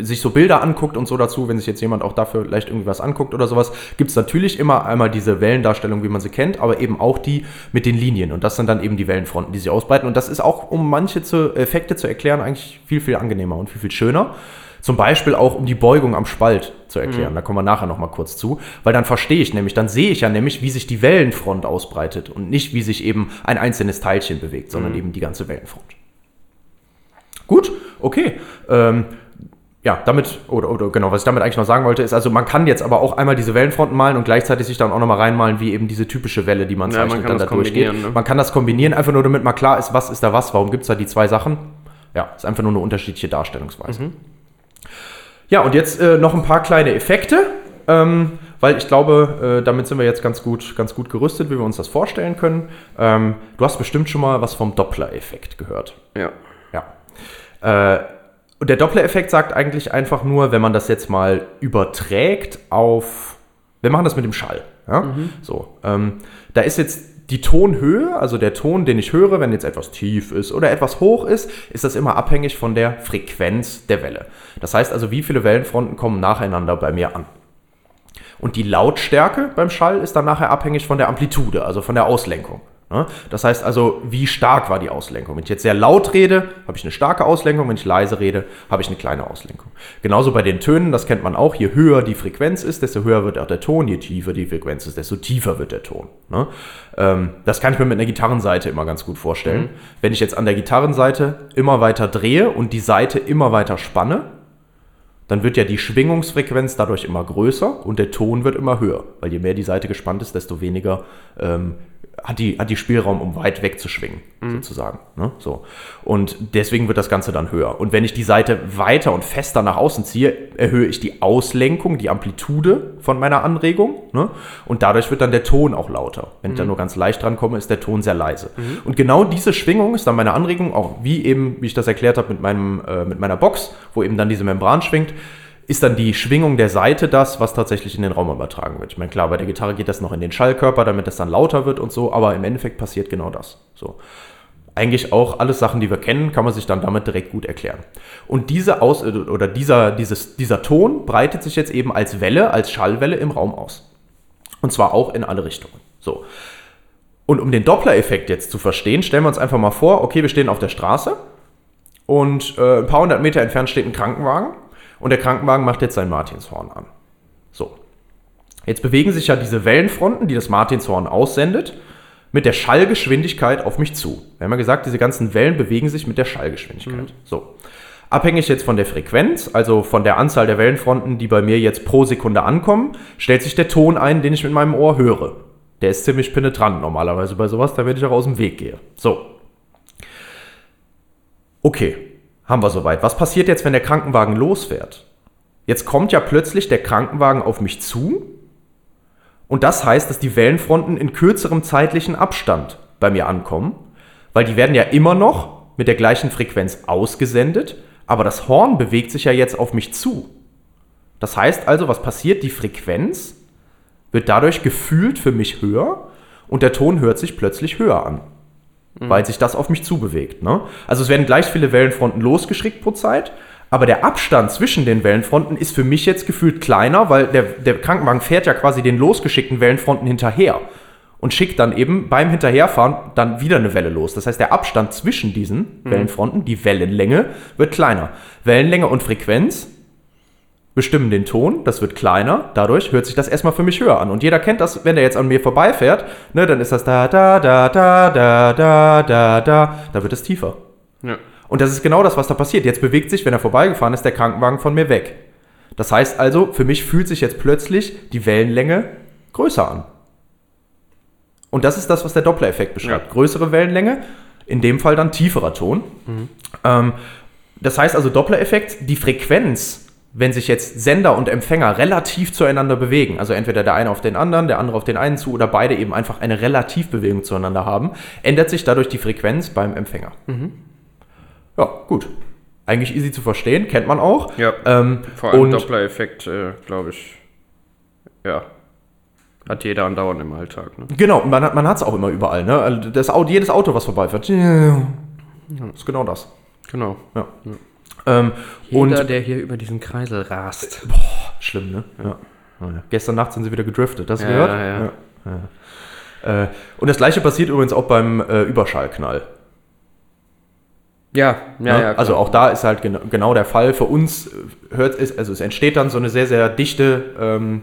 sich so Bilder anguckt und so dazu, wenn sich jetzt jemand auch dafür vielleicht irgendwie was anguckt oder sowas, gibt es natürlich immer einmal diese Wellendarstellung, wie man sie kennt, aber eben auch die mit den Linien. Und das sind dann eben die Wellenfronten, die sich ausbreiten. Und das ist auch, um manche zu, Effekte zu erklären, eigentlich viel, viel angenehmer und viel, viel schöner. Zum Beispiel auch, um die Beugung am Spalt zu erklären. Da kommen wir nachher nochmal kurz zu. Weil dann verstehe ich nämlich, dann sehe ich ja nämlich, wie sich die Wellenfront ausbreitet und nicht, wie sich eben ein einzelnes Teilchen bewegt, sondern eben die ganze Wellenfront. Gut, okay. Ähm, ja, damit, oder, oder genau, was ich damit eigentlich noch sagen wollte, ist, also man kann jetzt aber auch einmal diese Wellenfronten malen und gleichzeitig sich dann auch nochmal reinmalen, wie eben diese typische Welle, die man Ja, man zeichnet, kann dann das da durchgeht. ne? Man kann das kombinieren, einfach nur damit mal klar ist, was ist da was, warum gibt es da die zwei Sachen. Ja, ist einfach nur eine unterschiedliche Darstellungsweise. Mhm. Ja, und jetzt äh, noch ein paar kleine Effekte, ähm, weil ich glaube, äh, damit sind wir jetzt ganz gut, ganz gut gerüstet, wie wir uns das vorstellen können. Ähm, du hast bestimmt schon mal was vom Doppler-Effekt gehört. Ja. Ja. Äh, und der Doppler-Effekt sagt eigentlich einfach nur, wenn man das jetzt mal überträgt auf. Wir machen das mit dem Schall. Ja? So. Ähm, da ist jetzt die Tonhöhe, also der Ton, den ich höre, wenn jetzt etwas tief ist oder etwas hoch ist, ist das immer abhängig von der Frequenz der Welle. Das heißt also, wie viele Wellenfronten kommen nacheinander bei mir an. Und die Lautstärke beim Schall ist dann nachher abhängig von der Amplitude, also von der Auslenkung. Ne? Das heißt also, wie stark war die Auslenkung? Wenn ich jetzt sehr laut rede, habe ich eine starke Auslenkung. Wenn ich leise rede, habe ich eine kleine Auslenkung. Genauso bei den Tönen, das kennt man auch. Je höher die Frequenz ist, desto höher wird auch der Ton. Je tiefer die Frequenz ist, desto tiefer wird der Ton. Ne? Ähm, das kann ich mir mit einer Gitarrenseite immer ganz gut vorstellen. Wenn ich jetzt an der Gitarrenseite immer weiter drehe und die Seite immer weiter spanne, dann wird ja die Schwingungsfrequenz dadurch immer größer und der Ton wird immer höher. Weil je mehr die Seite gespannt ist, desto weniger ähm, hat, die, hat die Spielraum, um weit weg zu schwingen, sozusagen. Ne? So. Und deswegen wird das Ganze dann höher. Und wenn ich die Seite weiter und fester nach außen ziehe, erhöhe ich die Auslenkung, die Amplitude von meiner Anregung. Ne? Und dadurch wird dann der Ton auch lauter. Wenn ich dann nur ganz leicht drankomme, ist der Ton sehr leise. Und genau diese Schwingung ist dann meine Anregung, auch wie eben, wie ich das erklärt habe mit, meinem, äh, mit meiner Box, wo eben dann diese Membran schwingt, ist dann die Schwingung der Seite das, was tatsächlich in den Raum übertragen wird. Ich meine, klar, bei der Gitarre geht das noch in den Schallkörper, damit es dann lauter wird und so, aber im Endeffekt passiert genau das. So. Eigentlich auch alles Sachen, die wir kennen, kann man sich dann damit direkt gut erklären. Und diese Aus oder dieser, dieses, dieser Ton breitet sich jetzt eben als Welle, als Schallwelle im Raum aus. Und zwar auch in alle Richtungen. So. Und um den Doppler-Effekt jetzt zu verstehen, stellen wir uns einfach mal vor, okay, wir stehen auf der Straße und äh, ein paar hundert Meter entfernt steht ein Krankenwagen und der Krankenwagen macht jetzt sein Martinshorn an. So. Jetzt bewegen sich ja diese Wellenfronten, die das Martinshorn aussendet, mit der Schallgeschwindigkeit auf mich zu. Wir haben ja gesagt, diese ganzen Wellen bewegen sich mit der Schallgeschwindigkeit. So. Abhängig jetzt von der Frequenz, also von der Anzahl der Wellenfronten, die bei mir jetzt pro Sekunde ankommen, stellt sich der Ton ein, den ich mit meinem Ohr höre. Der ist ziemlich penetrant normalerweise bei sowas, damit ich auch aus dem Weg gehe. So. Okay, haben wir soweit. Was passiert jetzt, wenn der Krankenwagen losfährt? Jetzt kommt ja plötzlich der Krankenwagen auf mich zu und das heißt, dass die Wellenfronten in kürzerem zeitlichen Abstand bei mir ankommen, weil die werden ja immer noch mit der gleichen Frequenz ausgesendet, aber das Horn bewegt sich ja jetzt auf mich zu. Das heißt also, was passiert? Die Frequenz wird dadurch gefühlt für mich höher und der Ton hört sich plötzlich höher an, weil sich das auf mich zubewegt. Ne? Also es werden gleich viele Wellenfronten losgeschickt pro Zeit, aber der Abstand zwischen den Wellenfronten ist für mich jetzt gefühlt kleiner, weil der, der Krankenwagen fährt ja quasi den losgeschickten Wellenfronten hinterher und schickt dann eben beim Hinterherfahren dann wieder eine Welle los. Das heißt, der Abstand zwischen diesen Wellenfronten, die Wellenlänge, wird kleiner. Wellenlänge und Frequenz bestimmen den Ton, das wird kleiner, dadurch hört sich das erstmal für mich höher an. Und jeder kennt das, wenn er jetzt an mir vorbeifährt, ne, dann ist das da, da, da, da, da, da, da, da, da wird es tiefer. Ja. Und das ist genau das, was da passiert. Jetzt bewegt sich, wenn er vorbeigefahren ist, der Krankenwagen von mir weg. Das heißt also, für mich fühlt sich jetzt plötzlich die Wellenlänge größer an. Und das ist das, was der Doppler-Effekt beschreibt. Größere Wellenlänge, in dem Fall dann tieferer Ton. Ähm, das heißt also Doppler-Effekt, die Frequenz, wenn sich jetzt Sender und Empfänger relativ zueinander bewegen, also entweder der eine auf den anderen, der andere auf den einen zu oder beide eben einfach eine Relativbewegung zueinander haben, ändert sich dadurch die Frequenz beim Empfänger. Ja, gut. Eigentlich easy zu verstehen, kennt man auch. Ja. Ähm, Vor allem Doppler-Effekt, äh, glaube ich, ja, hat jeder andauernd im Alltag. Ne? Genau, man hat man es auch immer überall. Ne? Also Das Auto, jedes Auto, was vorbeifährt, ist genau das. Genau. Ja. Ähm, Jeder, und der hier über diesen Kreisel rast. schlimm, ne? Ja. Ja, ja. Gestern Nacht sind sie wieder gedriftet, hast du Ja, gehört? ja, ja. Äh, und das gleiche passiert übrigens auch beim äh, Überschallknall. Ja, ja, ne? ja. also auch da ist halt gena genau der Fall. Für uns äh, hört es, also es entsteht dann so eine sehr, sehr dichte ähm,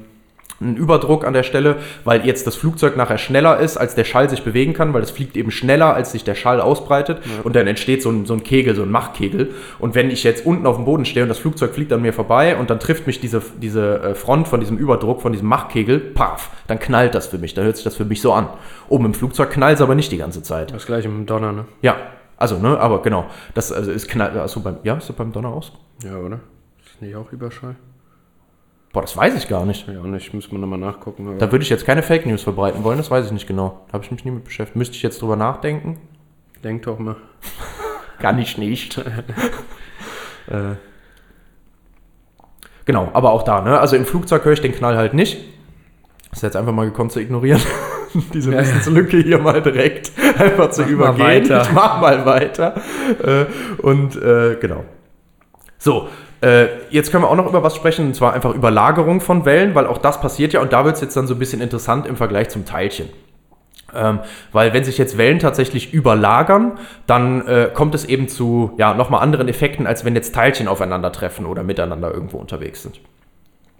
ein Überdruck an der Stelle, weil jetzt das Flugzeug nachher schneller ist, als der Schall sich bewegen kann, weil es fliegt eben schneller, als sich der Schall ausbreitet und dann entsteht so ein, so ein Kegel, so ein Machkegel. Und wenn ich jetzt unten auf dem Boden stehe und das Flugzeug fliegt an mir vorbei und dann trifft mich diese, diese äh, Front von diesem Überdruck, von diesem Machkegel, paf, dann knallt das für mich, dann hört sich das für mich so an. Oben im Flugzeug knallt es aber nicht die ganze Zeit. Das gleiche mit dem Donner, ne? Ja, also, ne, aber genau, das also ist knall, also beim, ja, ist das beim Donner aus? Ja, oder? Ist nicht auch Überschall? Boah, das weiß ich gar nicht. Ja, auch nicht. Muss man nochmal nachgucken. Da würde ich jetzt keine Fake News verbreiten wollen, das weiß ich nicht genau. Da habe ich mich nie mit beschäftigt. Müsste ich jetzt drüber nachdenken? denk doch mal. Kann ich nicht. äh, genau, aber auch da, ne? Also im Flugzeug höre ich den Knall halt nicht. Das ist jetzt einfach mal gekonnt zu ignorieren. Diese Ja. Wissenslücke hier mal direkt einfach zu Mach mal übergehen. weiter. Ich mach mal weiter. Äh, und äh, genau. So, äh, jetzt können wir auch noch über was sprechen, und zwar einfach über Lagerung von Wellen, weil auch das passiert ja und da wird es jetzt dann so ein bisschen interessant im Vergleich zum Teilchen. Ähm, weil wenn sich jetzt Wellen tatsächlich überlagern, dann äh, kommt es eben zu ja, nochmal anderen Effekten, als wenn jetzt Teilchen aufeinandertreffen oder miteinander irgendwo unterwegs sind.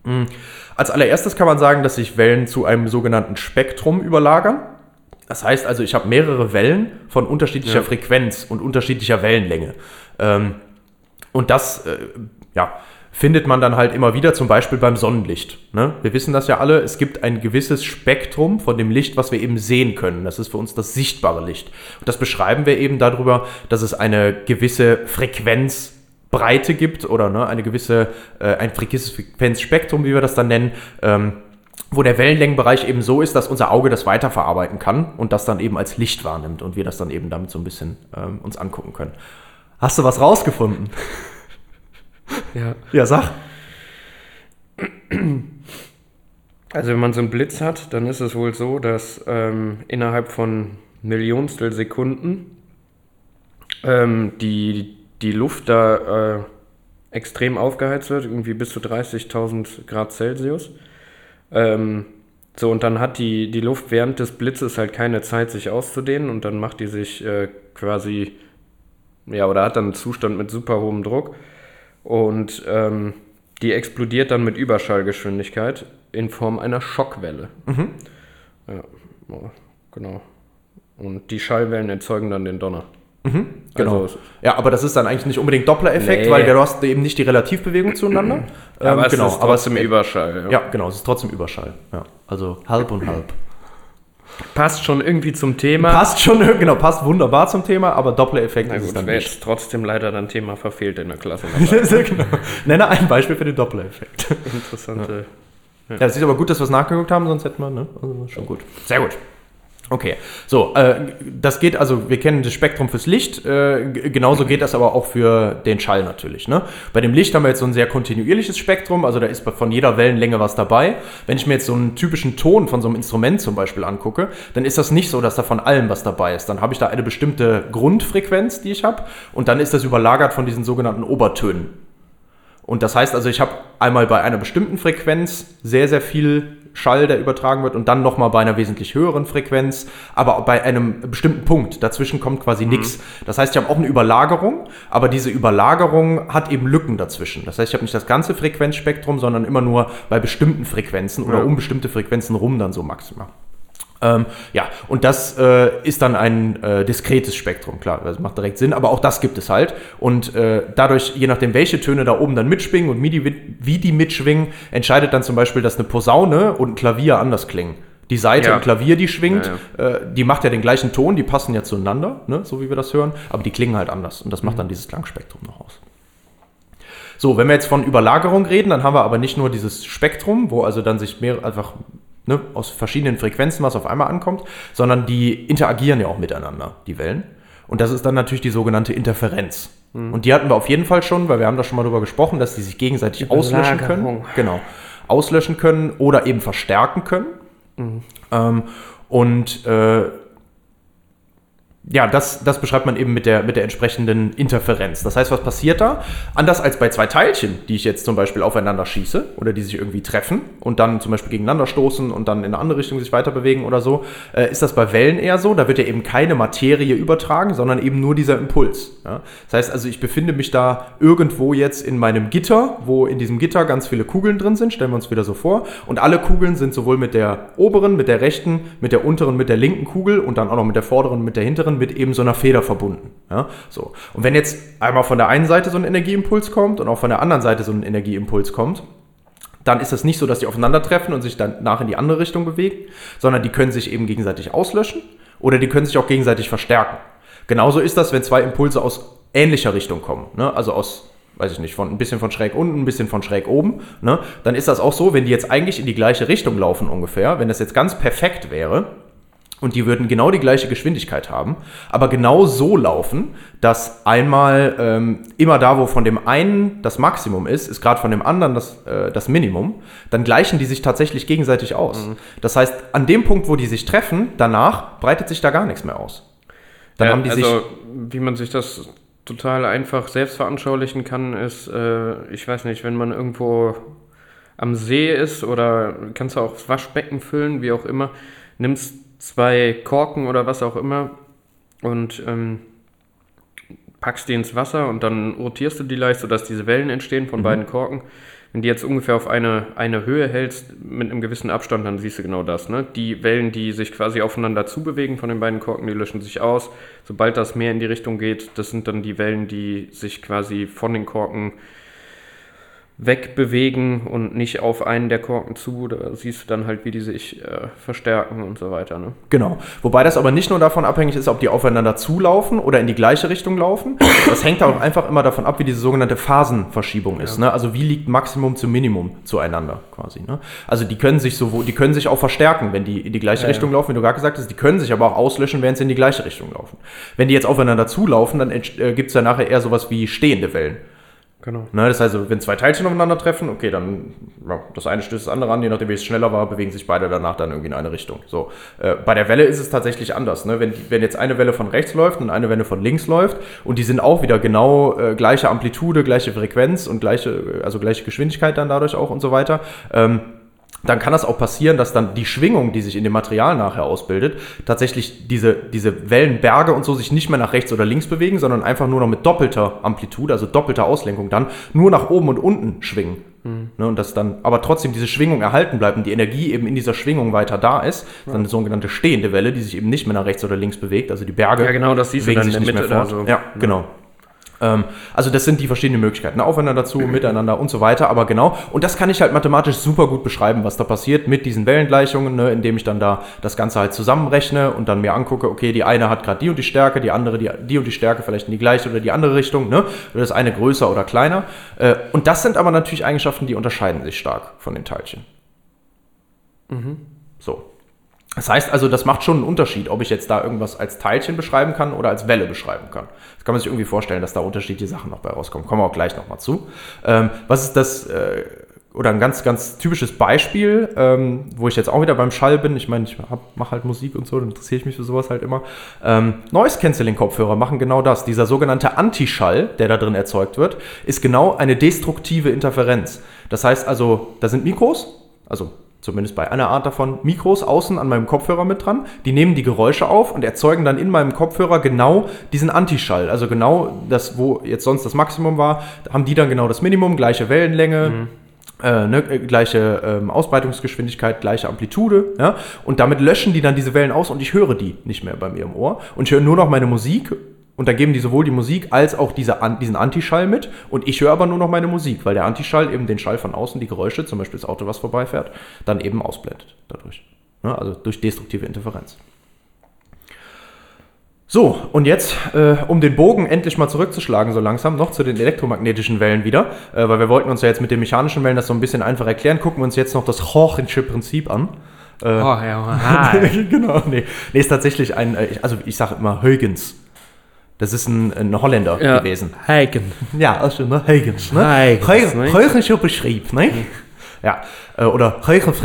Mm. Als allererstes kann man sagen, dass sich Wellen zu einem sogenannten Spektrum überlagern. Das heißt also, ich habe mehrere Wellen von unterschiedlicher Ja. Frequenz und unterschiedlicher Wellenlänge. Ähm, und das äh, ja, findet man dann halt immer wieder, zum Beispiel beim Sonnenlicht. Ne? Wir wissen das ja alle, es gibt ein gewisses Spektrum von dem Licht, was wir eben sehen können. Das ist für uns das sichtbare Licht. Und das beschreiben wir eben darüber, dass es eine gewisse Frequenzbreite gibt oder ne, eine gewisse, äh, ein Frequenzspektrum, wie wir das dann nennen. Ähm, wo der Wellenlängenbereich eben so ist, dass unser Auge das weiterverarbeiten kann und das dann eben als Licht wahrnimmt und wir das dann eben damit so ein bisschen ähm, uns angucken können. Hast du was rausgefunden? Ja. Ja, sag. Also wenn man so einen Blitz hat, dann ist es wohl so, dass ähm, innerhalb von Millionstel Sekunden ähm, die, die Luft da äh, extrem aufgeheizt wird, irgendwie bis zu 30.000 Grad Celsius. Ähm, so, und dann hat die, die Luft während des Blitzes halt keine Zeit, sich auszudehnen und dann macht die sich äh, quasi, ja, oder hat dann einen Zustand mit super hohem Druck und ähm, die explodiert dann mit Überschallgeschwindigkeit in Form einer Schockwelle. Ja, oh, genau. Und die Schallwellen erzeugen dann den Donner. Genau. Also, ja, aber das ist dann eigentlich nicht unbedingt Doppler-Effekt, Nee. weil du hast eben nicht die Relativbewegung zueinander. aber Ähm, es genau, ist aber es trotzdem Überschall. ja, genau, es ist trotzdem Überschall. Ja, also halb und halb. Passt schon irgendwie zum Thema. Passt schon, genau, passt wunderbar zum Thema, aber Doppler-Effekt ist es dann wäre jetzt trotzdem leider dann Thema verfehlt in der Klasse. genau. Nenne ein Beispiel für den Doppler-Effekt. Interessante. Ja, das ist aber gut, dass wir es nachgeguckt haben, sonst hätten wir, ne? Also schon gut. Sehr gut. Okay, so, äh, das geht also, wir kennen das Spektrum fürs Licht, äh, genauso geht das aber auch für den Schall natürlich. Ne? Bei dem Licht haben wir jetzt so ein sehr kontinuierliches Spektrum, also da ist von jeder Wellenlänge was dabei. Wenn ich mir jetzt so einen typischen Ton von so einem Instrument zum Beispiel angucke, dann ist das nicht so, dass da von allem was dabei ist. Dann habe ich da eine bestimmte Grundfrequenz, die ich habe, und dann ist das überlagert von diesen sogenannten Obertönen. Und das heißt also, ich habe einmal bei einer bestimmten Frequenz sehr, sehr viel Schall, der übertragen wird, und dann nochmal bei einer wesentlich höheren Frequenz, aber bei einem bestimmten Punkt. Dazwischen kommt quasi nichts. Das heißt, ich habe auch eine Überlagerung, aber diese Überlagerung hat eben Lücken dazwischen. Das heißt, ich habe nicht das ganze Frequenzspektrum, sondern immer nur bei bestimmten Frequenzen oder Ja. um bestimmte Frequenzen rum dann so maximal. Ähm, ja, und das äh, ist dann ein äh, diskretes Spektrum, klar, das macht direkt Sinn, aber auch das gibt es halt. Und äh, dadurch, je nachdem, welche Töne da oben dann mitschwingen und wie die, wie die mitschwingen, entscheidet dann zum Beispiel, dass eine Posaune und ein Klavier anders klingen. Die Seite Ja. im Klavier, die schwingt, Ja, Äh, die macht ja den gleichen Ton, die passen ja zueinander, ne, so wie wir das hören, aber die klingen halt anders und das Mhm. macht dann dieses Klangspektrum noch aus. So, wenn wir jetzt von Überlagerung reden, dann haben wir aber nicht nur dieses Spektrum, wo also dann sich mehr einfach ne, aus verschiedenen Frequenzen was auf einmal ankommt, sondern die interagieren ja auch miteinander, die Wellen. Und das ist dann natürlich die sogenannte Interferenz. Und die hatten wir auf jeden Fall schon, weil wir haben da schon mal drüber gesprochen, dass die sich gegenseitig auslöschen können. Genau. Auslöschen können oder eben verstärken können. Ähm, und äh, ja, das, das beschreibt man eben mit der, mit der entsprechenden Interferenz. Das heißt, was passiert da? Anders als bei zwei Teilchen, die ich jetzt zum Beispiel aufeinander schieße oder die sich irgendwie treffen und dann zum Beispiel gegeneinander stoßen und dann in eine andere Richtung sich weiter bewegen oder so, äh, ist das bei Wellen eher so. Da wird ja eben keine Materie übertragen, sondern eben nur dieser Impuls. Ja? Das heißt also, ich befinde mich da irgendwo jetzt in meinem Gitter, wo in diesem Gitter ganz viele Kugeln drin sind, stellen wir uns wieder so vor. Und alle Kugeln sind sowohl mit der oberen, mit der rechten, mit der unteren, mit der linken Kugel und dann auch noch mit der vorderen, mit der hinteren, mit eben so einer Feder verbunden. Ja, so. Und wenn jetzt einmal von der einen Seite so ein Energieimpuls kommt und auch von der anderen Seite so ein Energieimpuls kommt, dann ist es nicht so, dass die aufeinandertreffen und sich dann nach in die andere Richtung bewegen, sondern die können sich eben gegenseitig auslöschen oder die können sich auch gegenseitig verstärken. Genauso ist das, wenn zwei Impulse aus ähnlicher Richtung kommen. Ne? Also aus, weiß ich nicht, von ein bisschen von schräg unten, ein bisschen von schräg oben. Ne? Dann ist das auch so, wenn die jetzt eigentlich in die gleiche Richtung laufen ungefähr, wenn das jetzt ganz perfekt wäre, und die würden genau die gleiche Geschwindigkeit haben, aber genau so laufen, dass einmal ähm, immer da, wo von dem einen das Maximum ist, ist gerade von dem anderen das, äh, das Minimum, dann gleichen die sich tatsächlich gegenseitig aus. Das heißt, an dem Punkt, wo die sich treffen, danach breitet sich da gar nichts mehr aus. Dann ja, haben die also, sich. wie man sich das total einfach selbst veranschaulichen kann, ist, äh, ich weiß nicht, wenn man irgendwo am See ist oder kannst du auch das Waschbecken füllen, wie auch immer, nimmst zwei Korken oder was auch immer und ähm, packst die ins Wasser und dann rotierst du die leicht, sodass diese Wellen entstehen von beiden Korken. Wenn die jetzt ungefähr auf eine, eine Höhe hältst, mit einem gewissen Abstand, dann siehst du genau das. Ne? Die Wellen, die sich quasi aufeinander zubewegen von den beiden Korken, die löschen sich aus. Sobald das mehr in die Richtung geht, das sind dann die Wellen, die sich quasi von den Korken wegbewegen und nicht auf einen der Korken zu. Da siehst du dann halt, wie die sich äh, verstärken und so weiter. Ne? Genau. Wobei das aber nicht nur davon abhängig ist, ob die aufeinander zulaufen oder in die gleiche Richtung laufen. Das hängt auch einfach immer davon ab, wie diese sogenannte Phasenverschiebung ist. Ne? Also wie liegt Maximum zu Minimum zueinander quasi. Ne? Also die können sich sowohl, die können sich auch verstärken, wenn die in die gleiche Richtung laufen, wie du gerade gesagt hast. Die können sich aber auch auslöschen, wenn sie in die gleiche Richtung laufen. Wenn die jetzt aufeinander zulaufen, dann äh, gibt es ja nachher eher sowas wie stehende Wellen. Genau. Ne, das heißt, wenn zwei Teilchen aufeinandertreffen, okay, dann ja, das eine stößt das andere an, je nachdem, wie es schneller war, bewegen sich beide danach dann irgendwie in eine Richtung. So, äh, bei der Welle ist es tatsächlich anders. Ne? Wenn, wenn jetzt eine Welle von rechts läuft und eine Welle von links läuft und die sind auch wieder genau äh, gleiche Amplitude, gleiche Frequenz und gleiche, also gleiche Geschwindigkeit dann dadurch auch und so weiter. Ähm, dann kann das auch passieren, dass dann die Schwingung, die sich in dem Material nachher ausbildet, tatsächlich diese, diese Wellenberge und so sich nicht mehr nach rechts oder links bewegen, sondern einfach nur noch mit doppelter Amplitude, also doppelter Auslenkung dann, nur nach oben und unten schwingen. Ne, und das dann, aber trotzdem diese Schwingung erhalten bleibt und die Energie eben in dieser Schwingung weiter da ist, dann eine sogenannte stehende Welle, die sich eben nicht mehr nach rechts oder links bewegt, also die Berge Ja, genau, das siehst du dann sich in der nicht Mitte fort. so. Ja, genau. Ähm, also das sind die verschiedenen Möglichkeiten. ne? Aufeinander zu, miteinander und so weiter. Aber genau, und das kann ich halt mathematisch super gut beschreiben, was da passiert mit diesen Wellengleichungen, ne, indem ich dann da das Ganze halt zusammenrechne und dann mir angucke, okay, die eine hat gerade die und die Stärke, die andere die, die und die Stärke vielleicht in die gleiche oder die andere Richtung, ne? Oder das eine größer oder kleiner. Äh, und das sind aber natürlich Eigenschaften, die unterscheiden sich stark von den Teilchen. So. Das heißt also, das macht schon einen Unterschied, ob ich jetzt da irgendwas als Teilchen beschreiben kann oder als Welle beschreiben kann. Das kann man sich irgendwie vorstellen, dass da unterschiedliche Sachen noch bei rauskommen. Kommen wir auch gleich nochmal zu. Ähm, was ist das, äh, oder ein ganz, ganz typisches Beispiel, ähm, wo ich jetzt auch wieder beim Schall bin. Ich meine, ich mache halt Musik und so, dann interessiere ich mich für sowas halt immer. Ähm, Noise-Canceling-Kopfhörer machen genau das. Dieser sogenannte Antischall, der da drin erzeugt wird, ist genau eine destruktive Interferenz. Das heißt also, da sind Mikros, also zumindest bei einer Art davon, Mikros außen an meinem Kopfhörer mit dran. Die nehmen die Geräusche auf und erzeugen dann in meinem Kopfhörer genau diesen Antischall. Also genau das, wo jetzt sonst das Maximum war, haben die dann genau das Minimum, gleiche Wellenlänge. Äh, ne, äh, gleiche ähm, Ausbreitungsgeschwindigkeit, gleiche Amplitude, ja, und damit löschen die dann diese Wellen aus und ich höre die nicht mehr bei mir im Ohr und ich höre nur noch meine Musik und dann geben die sowohl die Musik als auch diese, diesen Antischall mit und ich höre aber nur noch meine Musik, weil der Antischall eben den Schall von außen, die Geräusche, zum Beispiel das Auto, was vorbeifährt, dann eben ausblendet dadurch. Ne? Also durch destruktive Interferenz. So, und jetzt, äh, um den Bogen endlich mal zurückzuschlagen, so langsam, noch zu den elektromagnetischen Wellen wieder, äh, weil wir wollten uns ja jetzt mit den mechanischen Wellen das so ein bisschen einfach erklären, gucken wir uns jetzt noch das Hochensche Prinzip an. Oh, ja, hi. genau, nee. Nee, ist tatsächlich ein, äh, also ich sage immer Huygens. Das ist ein, ein Holländer Ja. gewesen. Hagen. Ja, also ne, Huygens, ne? Huygens, ne? Beschrieb, ne? Ja, äh, oder Huygens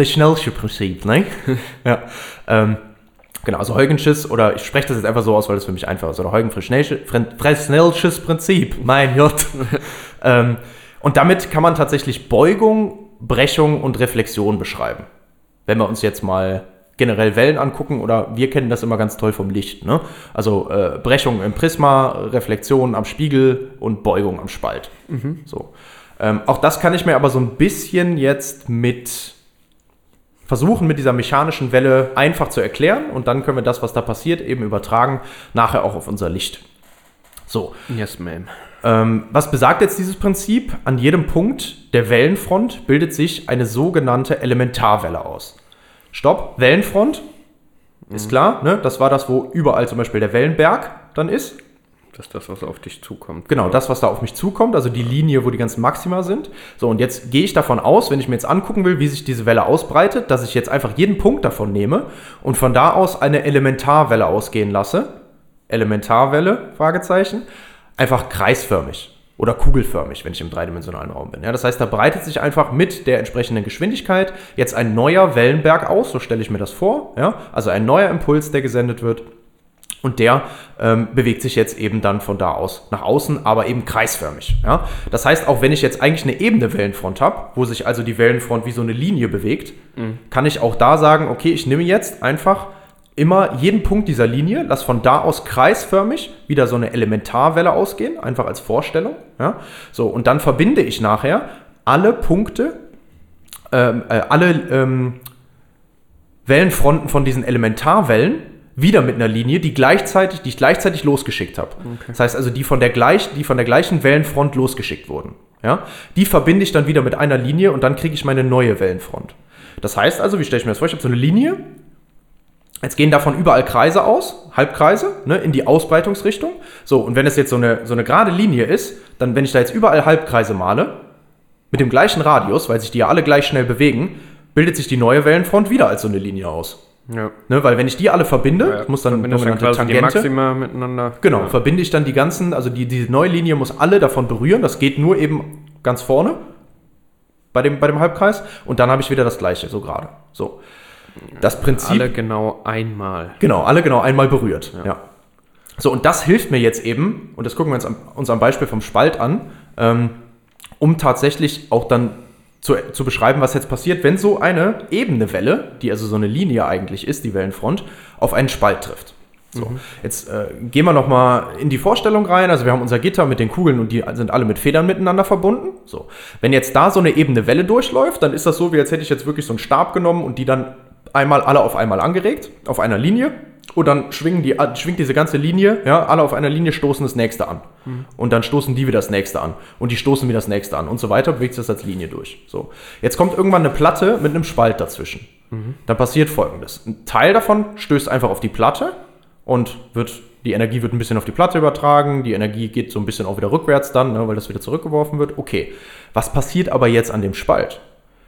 Prinzip, ne? ja, ähm, genau, also Huygensches, oder ich spreche das jetzt einfach so aus, weil das für mich einfach ist, oder Huygens Prinzip, mein Gott. ähm, und damit kann man tatsächlich Beugung, Brechung und Reflexion beschreiben. Wenn wir uns jetzt mal generell Wellen angucken, oder wir kennen das immer ganz toll vom Licht, ne? Also äh, Brechung im Prisma, Reflexion am Spiegel und Beugung am Spalt. So. Ähm, auch das kann ich mir aber so ein bisschen jetzt mit versuchen, mit dieser mechanischen Welle einfach zu erklären und dann können wir das, was da passiert, eben übertragen, nachher auch auf unser Licht. So, Yes, ma'am. ähm, was besagt jetzt dieses Prinzip? An jedem Punkt der Wellenfront bildet sich eine sogenannte Elementarwelle aus. Stopp, Wellenfront, ist klar, ne? das war das, wo überall zum Beispiel der Wellenberg dann ist. Das ist das, was auf dich zukommt. Genau, das, was da auf mich zukommt, also die Linie, wo die ganzen Maxima sind. So, und jetzt gehe ich davon aus, wenn ich mir jetzt angucken will, wie sich diese Welle ausbreitet, dass ich jetzt einfach jeden Punkt davon nehme und von da aus eine Elementarwelle ausgehen lasse. Elementarwelle, Fragezeichen. Einfach kreisförmig oder kugelförmig, wenn ich im dreidimensionalen Raum bin. Ja, das heißt, da breitet sich einfach mit der entsprechenden Geschwindigkeit jetzt ein neuer Wellenberg aus, so stelle ich mir das vor. Ja? Also ein neuer Impuls, der gesendet wird. Und der ähm, bewegt sich jetzt eben dann von da aus nach außen, aber eben kreisförmig. Ja? Das heißt, auch wenn ich jetzt eigentlich eine ebene Wellenfront habe, wo sich also die Wellenfront wie so eine Linie bewegt, kann ich auch da sagen, okay, ich nehme jetzt einfach immer jeden Punkt dieser Linie, lass von da aus kreisförmig wieder so eine Elementarwelle ausgehen, einfach als Vorstellung. Ja? So, und dann verbinde ich nachher alle Punkte, ähm, äh, alle ähm, Wellenfronten von diesen Elementarwellen wieder mit einer Linie, die gleichzeitig, die ich gleichzeitig losgeschickt habe. Das heißt also, die von der gleich, die von der gleichen Wellenfront losgeschickt wurden. Ja? Die verbinde ich dann wieder mit einer Linie und dann kriege ich meine neue Wellenfront. Das heißt also, wie stelle ich mir das vor? Ich habe so eine Linie. Jetzt gehen davon überall Kreise aus, Halbkreise, ne, in die Ausbreitungsrichtung. So, und wenn es jetzt so eine, so eine gerade Linie ist, dann, wenn ich da jetzt überall Halbkreise male, mit dem gleichen Radius, weil sich die ja alle gleich schnell bewegen, bildet sich die neue Wellenfront wieder als so eine Linie aus. Ja. Ne, weil wenn ich die alle verbinde, Ja, muss dann verbindest dann sogenannte quasi die Tangente. Maxima miteinander. Genau, Ja. verbinde ich dann die ganzen, also die, die neue Linie muss alle davon berühren. Das geht nur eben ganz vorne bei dem, bei dem Halbkreis. Und dann habe ich wieder das gleiche, so gerade. So. Das Prinzip. Alle genau einmal. Genau, alle genau einmal berührt. Ja. So, und das hilft mir jetzt eben, und das gucken wir uns am, uns am Beispiel vom Spalt an, ähm, um tatsächlich auch dann zu, zu beschreiben, was jetzt passiert, wenn so eine ebene Welle, die also so eine Linie eigentlich ist, die Wellenfront, auf einen Spalt trifft. So, jetzt äh, gehen wir nochmal in die Vorstellung rein. Also wir haben unser Gitter mit den Kugeln und die sind alle mit Federn miteinander verbunden. So, wenn jetzt da so eine ebene Welle durchläuft, dann ist das so, wie als hätte ich jetzt wirklich so einen Stab genommen und die dann einmal alle auf einmal angeregt, auf einer Linie. Und dann schwingen die, schwingt diese ganze Linie, ja, alle auf einer Linie stoßen das nächste an. Und dann stoßen die wieder das nächste an. Und die stoßen wieder das nächste an. Und so weiter bewegt sich das als Linie durch. So. Jetzt kommt irgendwann eine Platte mit einem Spalt dazwischen. Dann passiert folgendes. Ein Teil davon stößt einfach auf die Platte und wird, die Energie wird ein bisschen auf die Platte übertragen, die Energie geht so ein bisschen auch wieder rückwärts dann, ne, weil das wieder zurückgeworfen wird. Okay, was passiert aber jetzt an dem Spalt?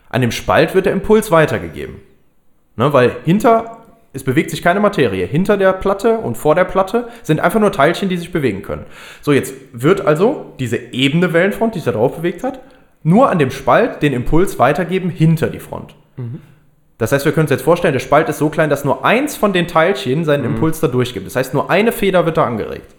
An dem Spalt wird der Impuls weitergegeben. Ne, weil hinter, es bewegt sich keine Materie. Hinter der Platte und vor der Platte sind einfach nur Teilchen, die sich bewegen können. So, jetzt wird also diese ebene Wellenfront, die sich da drauf bewegt hat, nur an dem Spalt den Impuls weitergeben hinter die Front. Das heißt, wir können uns jetzt vorstellen, der Spalt ist so klein, dass nur eins von den Teilchen seinen Impuls da durchgibt. Das heißt, nur eine Feder wird da angeregt.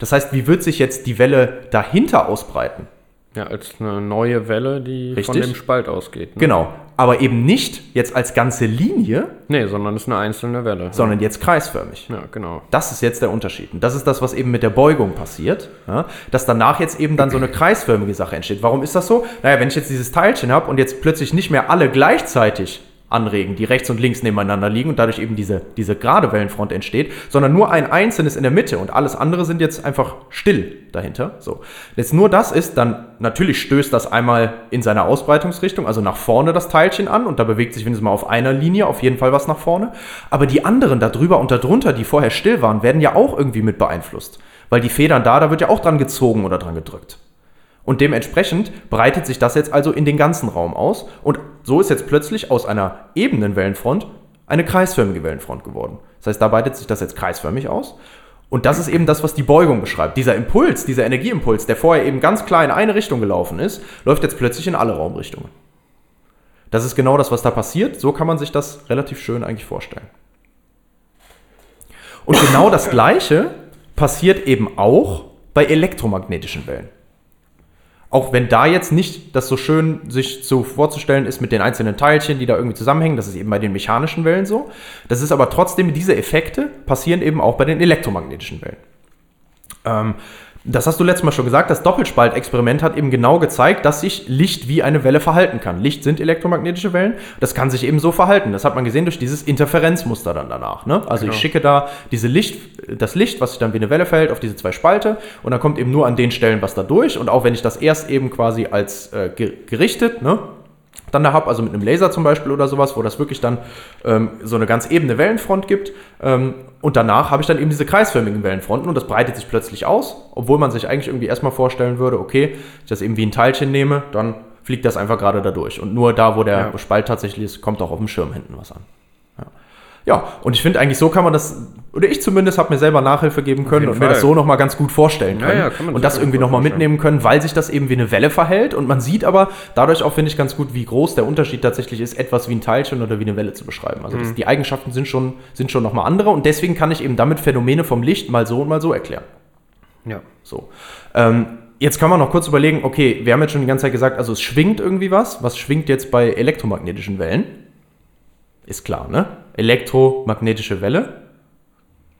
Das heißt, wie wird sich jetzt die Welle dahinter ausbreiten? Ja, als eine neue Welle, die von Richtig. dem Spalt ausgeht. Ne? Genau. Aber eben nicht jetzt als ganze Linie, Nee, sondern es ist eine einzelne Welle. sondern jetzt kreisförmig. Ja, genau. Das ist jetzt der Unterschied. Und das ist das, was eben mit der Beugung passiert, ja, dass danach jetzt eben dann so eine kreisförmige Sache entsteht. Warum ist das so? Naja, wenn ich jetzt dieses Teilchen habe und jetzt plötzlich nicht mehr alle gleichzeitig anregen, die rechts und links nebeneinander liegen und dadurch eben diese, diese gerade Wellenfront entsteht, sondern nur ein einzelnes in der Mitte und alles andere sind jetzt einfach still dahinter. So. Jetzt nur das ist, dann natürlich stößt das einmal in seiner Ausbreitungsrichtung, also nach vorne das Teilchen an und da bewegt sich wenigstens mal auf einer Linie auf jeden Fall was nach vorne. Aber die anderen da drüber und darunter, die vorher still waren, werden ja auch irgendwie mit beeinflusst. Weil die Federn da, da wird ja auch dran gezogen oder dran gedrückt. Und dementsprechend breitet sich das jetzt also in den ganzen Raum aus. Und so ist jetzt plötzlich aus einer ebenen Wellenfront eine kreisförmige Wellenfront geworden. Das heißt, da breitet sich das jetzt kreisförmig aus. Und das ist eben das, was die Beugung beschreibt. Dieser Impuls, dieser Energieimpuls, der vorher eben ganz klar in eine Richtung gelaufen ist, läuft jetzt plötzlich in alle Raumrichtungen. Das ist genau das, was da passiert. So kann man sich das relativ schön eigentlich vorstellen. Und genau das Gleiche passiert eben auch bei elektromagnetischen Wellen. Auch wenn da jetzt nicht das so schön sich so vorzustellen ist mit den einzelnen Teilchen, die da irgendwie zusammenhängen, das ist eben bei den mechanischen Wellen so. Das ist aber trotzdem, diese Effekte passieren eben auch bei den elektromagnetischen Wellen. Ähm, das hast du letztes Mal schon gesagt, das Doppelspaltexperiment hat eben genau gezeigt, dass sich Licht wie eine Welle verhalten kann. Licht sind elektromagnetische Wellen, das kann sich eben so verhalten. Das hat man gesehen durch dieses Interferenzmuster dann danach. Ne? Also genau. ich schicke da diese Licht, das Licht, was sich dann wie eine Welle verhält, auf diese zwei Spalte und dann kommt eben nur an den Stellen was da durch. Und auch wenn ich das erst eben quasi als äh, gerichtet, ne, dann da habe, also mit einem Laser zum Beispiel oder sowas, wo das wirklich dann ähm, so eine ganz ebene Wellenfront gibt. Ähm, und danach habe ich dann eben diese kreisförmigen Wellenfronten und das breitet sich plötzlich aus, obwohl man sich eigentlich irgendwie erstmal vorstellen würde, okay, ich das eben wie ein Teilchen nehme, dann fliegt das einfach gerade da durch. Und nur da, wo der ja. Spalt tatsächlich ist, kommt auch auf dem Schirm hinten was an. Ja, und ich finde eigentlich so kann man das, oder ich zumindest habe mir selber Nachhilfe geben können und Fall. mir das so nochmal ganz gut vorstellen können. Ja, ja, und das irgendwie nochmal mitnehmen können, weil sich das eben wie eine Welle verhält. Und man sieht aber dadurch auch, finde ich, ganz gut, wie groß der Unterschied tatsächlich ist, etwas wie ein Teilchen oder wie eine Welle zu beschreiben. Also mhm. das, die Eigenschaften sind schon, sind schon nochmal andere und deswegen kann ich eben damit Phänomene vom Licht mal so und mal so erklären. Ja. So. Ähm, Jetzt kann man noch kurz überlegen, okay, wir haben jetzt schon die ganze Zeit gesagt, also es schwingt irgendwie was. Was schwingt jetzt bei elektromagnetischen Wellen? Ist klar, ne? Elektromagnetische Welle,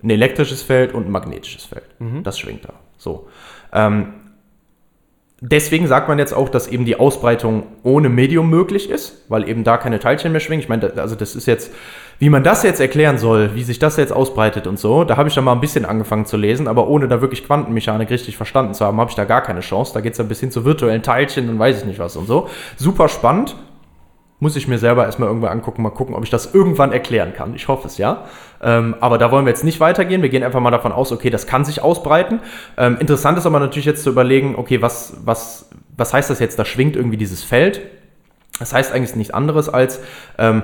ein elektrisches Feld und ein magnetisches Feld. Mhm. Das schwingt da. So. Ähm, deswegen sagt man jetzt auch, dass eben die Ausbreitung ohne Medium möglich ist, weil eben da keine Teilchen mehr schwingen. Ich meine, also das ist jetzt, wie man das jetzt erklären soll, wie sich das jetzt ausbreitet und so, da habe ich dann mal ein bisschen angefangen zu lesen, aber ohne da wirklich Quantenmechanik richtig verstanden zu haben, habe ich da gar keine Chance. Da geht es ein bisschen zu virtuellen Teilchen und weiß ich nicht was und so. Super spannend, muss ich mir selber erstmal irgendwo angucken, mal gucken, ob ich das irgendwann erklären kann. Ich hoffe es ja. Ähm, aber da wollen wir jetzt nicht weitergehen. Wir gehen einfach mal davon aus, okay, das kann sich ausbreiten. Ähm, interessant ist aber natürlich jetzt zu überlegen, okay, was, was, was heißt das jetzt? Da schwingt irgendwie dieses Feld. Das heißt eigentlich nichts anderes als, ähm,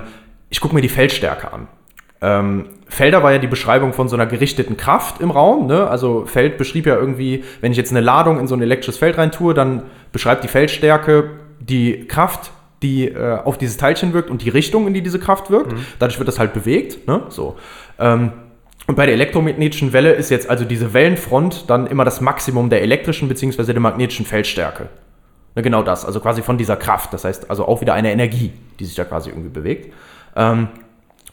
ich gucke mir die Feldstärke an. Ähm, Felder war ja die Beschreibung von so einer gerichteten Kraft im Raum. Ne? Also Feld beschrieb ja irgendwie, wenn ich jetzt eine Ladung in so ein elektrisches Feld rein tue, dann beschreibt die Feldstärke die Kraft, die äh, auf dieses Teilchen wirkt und die Richtung, in die diese Kraft wirkt. Mhm. Dadurch wird das halt bewegt. Ne? So. Ähm, und bei der elektromagnetischen Welle ist jetzt also diese Wellenfront dann immer das Maximum der elektrischen bzw. der magnetischen Feldstärke. Ne, genau das, also quasi von dieser Kraft. Das heißt also auch wieder eine Energie, die sich da quasi irgendwie bewegt. Ähm,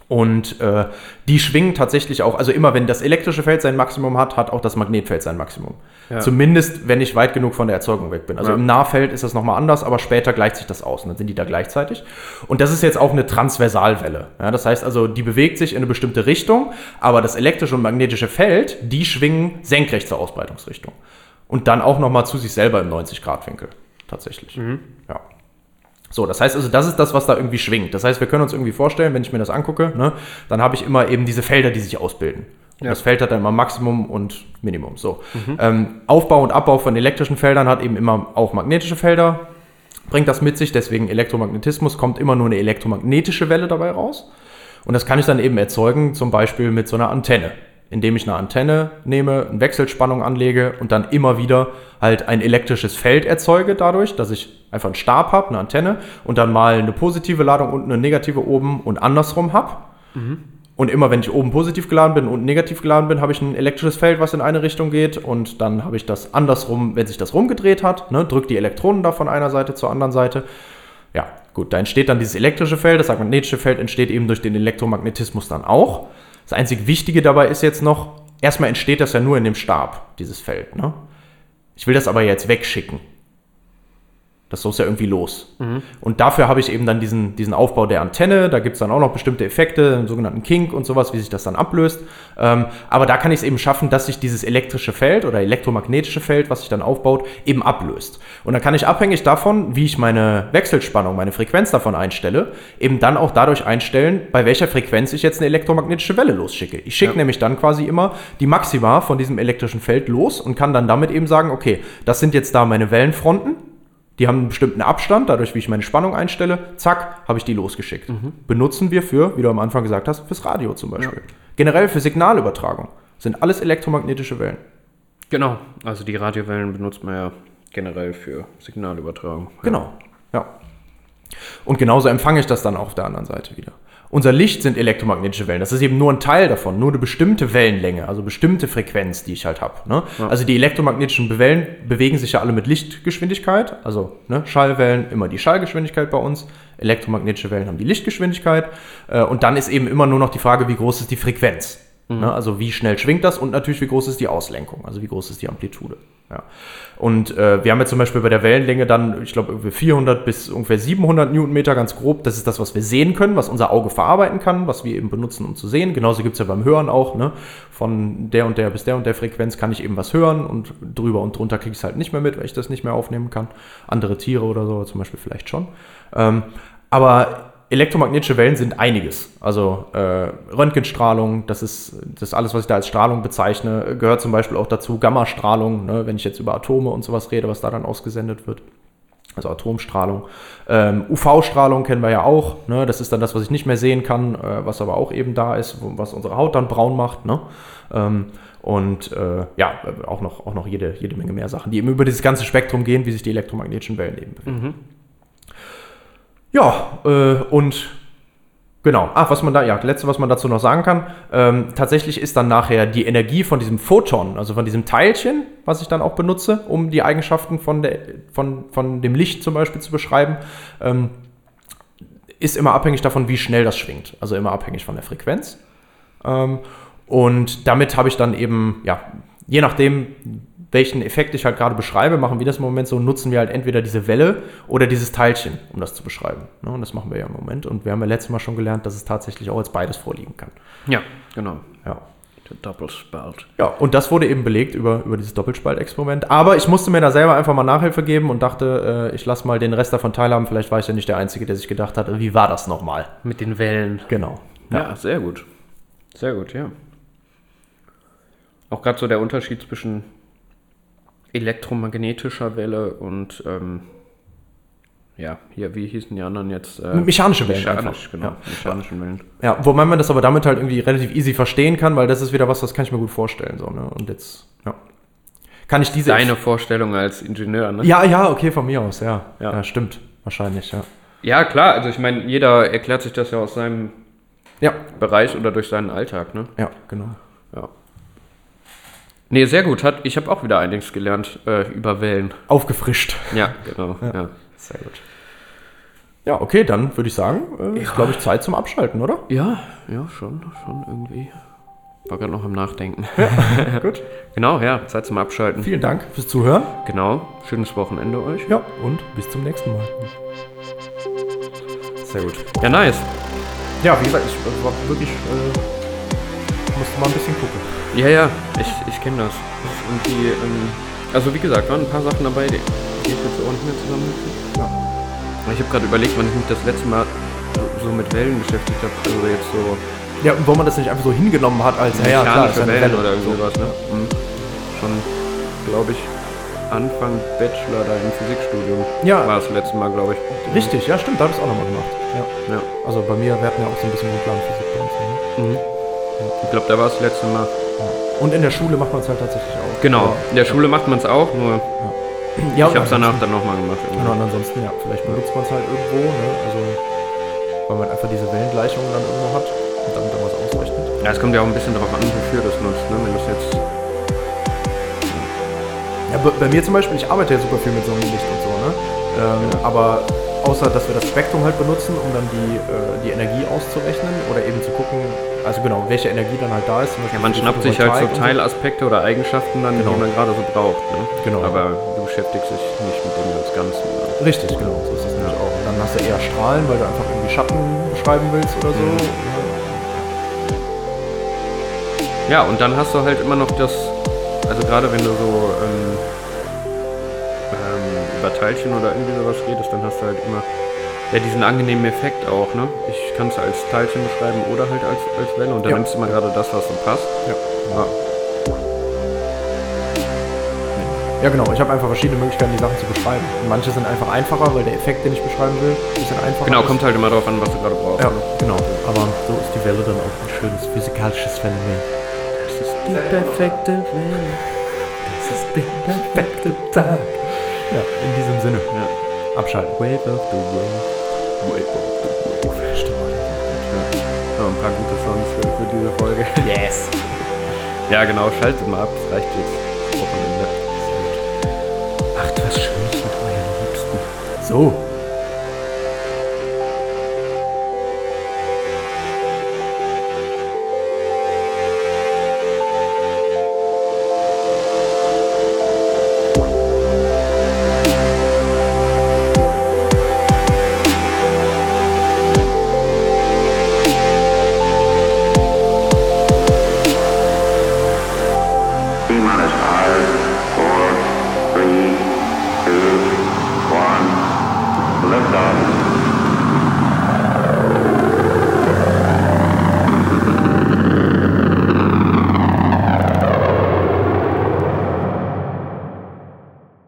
und äh, die schwingen tatsächlich auch, also immer wenn das elektrische Feld sein Maximum hat, hat auch das Magnetfeld sein Maximum. Ja. Zumindest, wenn ich weit genug von der Erzeugung weg bin. Also ja. im Nahfeld ist das nochmal anders, aber später gleicht sich das aus und dann sind die da gleichzeitig. Und das ist jetzt auch eine Transversalwelle. Ja, das heißt also, die bewegt sich in eine bestimmte Richtung, aber das elektrische und magnetische Feld, die schwingen senkrecht zur Ausbreitungsrichtung. Und dann auch nochmal zu sich selber im 90-Grad-Winkel. Tatsächlich. Mhm. Ja. So, das heißt also, das ist das, was da irgendwie schwingt. Das heißt, wir können uns irgendwie vorstellen, wenn ich mir das angucke, ne, dann habe ich immer eben diese Felder, die sich ausbilden. Und ja. das Feld hat dann immer Maximum und Minimum. So. Mhm. Ähm, Aufbau und Abbau von elektrischen Feldern hat eben immer auch magnetische Felder, bringt das mit sich, deswegen Elektromagnetismus kommt immer nur eine elektromagnetische Welle dabei raus. Und das kann ich dann eben erzeugen, zum Beispiel mit so einer Antenne indem ich eine Antenne nehme, eine Wechselspannung anlege und dann immer wieder halt ein elektrisches Feld erzeuge dadurch, dass ich einfach einen Stab habe, eine Antenne und dann mal eine positive Ladung und eine negative oben und andersrum habe. Mhm. Und immer wenn ich oben positiv geladen bin und negativ geladen bin, habe ich ein elektrisches Feld, was in eine Richtung geht. Und dann habe ich das andersrum, wenn sich das rumgedreht hat, ne, drückt die Elektronen da von einer Seite zur anderen Seite. Ja, gut, da entsteht dann dieses elektrische Feld. Das magnetische Feld entsteht eben durch den Elektromagnetismus dann auch. Das einzig Wichtige dabei ist jetzt noch, erstmal entsteht das ja nur in dem Stab, dieses Feld. Ne? Ich will das aber jetzt wegschicken. Das muss ja irgendwie los. Und dafür habe ich eben dann diesen, diesen Aufbau der Antenne. Da gibt es dann auch noch bestimmte Effekte, einen sogenannten Kink und sowas, wie sich das dann ablöst. Ähm, aber da kann ich es eben schaffen, dass sich dieses elektrische Feld oder elektromagnetische Feld, was sich dann aufbaut, eben ablöst. Und dann kann ich abhängig davon, wie ich meine Wechselspannung, meine Frequenz davon einstelle, eben dann auch dadurch einstellen, bei welcher Frequenz ich jetzt eine elektromagnetische Welle losschicke. Ich schicke nämlich dann quasi immer die Maxima von diesem elektrischen Feld los und kann dann damit eben sagen, okay, das sind jetzt da meine Wellenfronten. Die haben einen bestimmten Abstand, dadurch, wie ich meine Spannung einstelle, zack, habe ich die losgeschickt. Benutzen wir für, wie du am Anfang gesagt hast, fürs Radio zum Beispiel. Generell für Signalübertragung. Sind alles elektromagnetische Wellen. Genau. Also die Radiowellen benutzt man ja generell für Signalübertragung. Genau. Ja. Und genauso empfange ich das dann auch auf der anderen Seite wieder. Unser Licht sind elektromagnetische Wellen. Das ist eben nur ein Teil davon, nur eine bestimmte Wellenlänge, also bestimmte Frequenz, die ich halt habe. Ne? Also die elektromagnetischen Wellen bewegen sich ja alle mit Lichtgeschwindigkeit. Also ne, Schallwellen immer die Schallgeschwindigkeit bei uns. Elektromagnetische Wellen haben die Lichtgeschwindigkeit. Äh, und dann ist eben immer nur noch die Frage, wie groß ist die Frequenz. Ne? Also wie schnell schwingt das und natürlich wie groß ist die Auslenkung, also wie groß ist die Amplitude. Ja. Und äh, wir haben jetzt zum Beispiel bei der Wellenlänge dann, ich glaube, irgendwie 400 bis ungefähr 700 Newtonmeter ganz grob. Das ist das, was wir sehen können, was unser Auge verarbeiten kann, was wir eben benutzen, um zu sehen. Genauso gibt es ja beim Hören auch. Ne? Von der und der bis der und der Frequenz kann ich eben was hören und drüber und drunter kriege ich es halt nicht mehr mit, weil ich das nicht mehr aufnehmen kann. Andere Tiere oder so zum Beispiel vielleicht schon. Ähm, aber elektromagnetische Wellen sind einiges. Also äh, Röntgenstrahlung, das ist, das ist alles, was ich da als Strahlung bezeichne, gehört zum Beispiel auch dazu Gammastrahlung, ne, wenn ich jetzt über Atome und sowas rede, was da dann ausgesendet wird. Also Atomstrahlung. Ähm, UV-Strahlung kennen wir ja auch. Ne? Das ist dann das, was ich nicht mehr sehen kann, äh, was aber auch eben da ist, was unsere Haut dann braun macht. Ne? Ähm, und äh, ja, auch noch, auch noch jede, jede Menge mehr Sachen, die eben über dieses ganze Spektrum gehen, wie sich die elektromagnetischen Wellen eben bewegen. Ja, äh, und genau. Ach, was man da, ja, letzte, was man dazu noch sagen kann, ähm, tatsächlich ist dann nachher die Energie von diesem Photon, also von diesem Teilchen, was ich dann auch benutze, um die Eigenschaften von, der, von, von dem Licht zum Beispiel zu beschreiben, ähm, ist immer abhängig davon, wie schnell das schwingt. Also immer abhängig von der Frequenz. Ähm, und damit habe ich dann eben, ja, je nachdem, welchen Effekt ich halt gerade beschreibe, machen wir das im Moment so, nutzen wir halt entweder diese Welle oder dieses Teilchen, um das zu beschreiben. Ne? Und das machen wir ja im Moment. Und wir haben ja letztes Mal schon gelernt, dass es tatsächlich auch als beides vorliegen kann. Ja, genau. Ja. Der Doppelspalt. Ja, und das wurde eben belegt über, über dieses Doppelspaltexperiment. Aber ich musste mir da selber einfach mal Nachhilfe geben und dachte, äh, ich lasse mal den Rest davon teilhaben. Vielleicht war ich ja nicht der Einzige, der sich gedacht hat, wie war das nochmal? Mit den Wellen. Genau. Ja, sehr gut. Sehr gut, ja. Auch gerade so der Unterschied zwischen elektromagnetischer Welle und ähm, ja, hier, wie hießen die anderen jetzt? Äh, Mechanische Wellen Mechanisch, einfach. genau. Ja. Mechanischen Wellen. Ja, wobei man das aber damit halt irgendwie relativ easy verstehen kann, weil das ist wieder was, das kann ich mir gut vorstellen. So, ne? Und jetzt, ja. Kann ich diese. Deine Vorstellung als Ingenieur, ne? Ja, ja, okay, von mir aus, ja. Ja, Ja. stimmt. Wahrscheinlich, ja. Ja, klar, also ich meine, jeder erklärt sich das ja aus seinem Ja, Bereich oder durch seinen Alltag, ne? ja, genau. Ja. Nee, sehr gut. Hat, ich habe auch wieder einiges gelernt äh, über Wellen. Aufgefrischt. Ja, genau. Ja. Sehr gut. Ja, okay, dann würde ich sagen, äh, ist, glaube ich, Zeit zum Abschalten, oder? ja, ja, schon, schon irgendwie. War gerade noch am Nachdenken. Gut. Genau, ja, Zeit zum Abschalten. Vielen Dank fürs Zuhören. Genau, schönes Wochenende euch. Ja, und bis zum nächsten Mal. Sehr gut. Ja, nice. Ja, wie gesagt, ich war wirklich, äh, musste mal ein bisschen gucken. Ja, ja, ich, ich kenne das. Und die, ähm, also wie gesagt, waren ein paar Sachen dabei, die, die ich jetzt auch nicht mehr zusammen Ja. Ich habe gerade überlegt, wann ich mich das letzte Mal so, so mit Wellen beschäftigt habe. Also jetzt so Ja, und wo man das nicht einfach so hingenommen hat als, ja, ja, klar, Wellen Welle. oder sowas, ne? Mhm. Schon, glaube ich, Anfang Bachelor da im Physikstudium Ja. war das letzte Mal, glaube ich. Richtig, ja, stimmt, da habe ich es auch nochmal gemacht. Ja. Ja. Also bei mir, wir hatten ja auch so ein bisschen Grundlagenphysik bei uns. Ne? Ich glaube, da war es das letzte Mal. Und in der Schule macht man es halt tatsächlich auch. Genau, in der Schule macht man es auch, nur Ja, ich habe es danach dann nochmal gemacht. Genau, und ansonsten, ja, vielleicht benutzt man es halt irgendwo, ne? Also, weil man einfach diese Wellengleichungen dann irgendwo hat und damit dann was ausrechnet. Ja, es kommt ja auch ein bisschen darauf an, wofür das nutzt. Ne? Wenn das jetzt Ja, bei, mir zum Beispiel, ich arbeite ja super viel mit Sonnenlicht und so, ne? Ähm, Aber außer dass wir das Spektrum halt benutzen, um dann die, äh, die Energie auszurechnen oder eben zu gucken, also genau, welche Energie dann halt da ist. Ja, man schnappt sich halt so Teilaspekte oder Eigenschaften dann, Genau. die man gerade so braucht. Ne? Genau. Aber du beschäftigst dich nicht mit dem ganz Ganzen. Ne? Richtig, genau, so ist es nämlich auch. Und dann hast du eher Strahlen, weil du einfach irgendwie Schatten beschreiben willst oder so. Ja, und dann hast du halt immer noch das, also gerade wenn du so ähm, über Teilchen oder irgendwie sowas redest, dann hast du halt immer ja, diesen angenehmen Effekt auch, ne? Ich kann es als Teilchen beschreiben oder halt als, als Welle und dann Ja. nimmst du immer gerade das, was so passt. Ja. Ja. Ja, genau. Ich habe einfach verschiedene Möglichkeiten, die Sachen zu beschreiben. Und manche sind einfach einfacher, weil der Effekt, den ich beschreiben will, ein bisschen einfacher Genau, ist. kommt halt immer darauf an, was du gerade brauchst. Ja, ne? genau. Aber so ist die Welle dann auch ein schönes physikalisches Phänomen. Das ist die perfekte Welle. Das ist der perfekte Tag. Ja, in diesem Sinne. Ja. Abschalten. Wave of the World. Wave of the World. Stimmt. Ja, ein paar gute Songs für, für diese Folge. Yes. Ja, genau, schaltet mal ab, es reicht jetzt. Wochenende. Macht was Schönes mit euren Liebsten. So,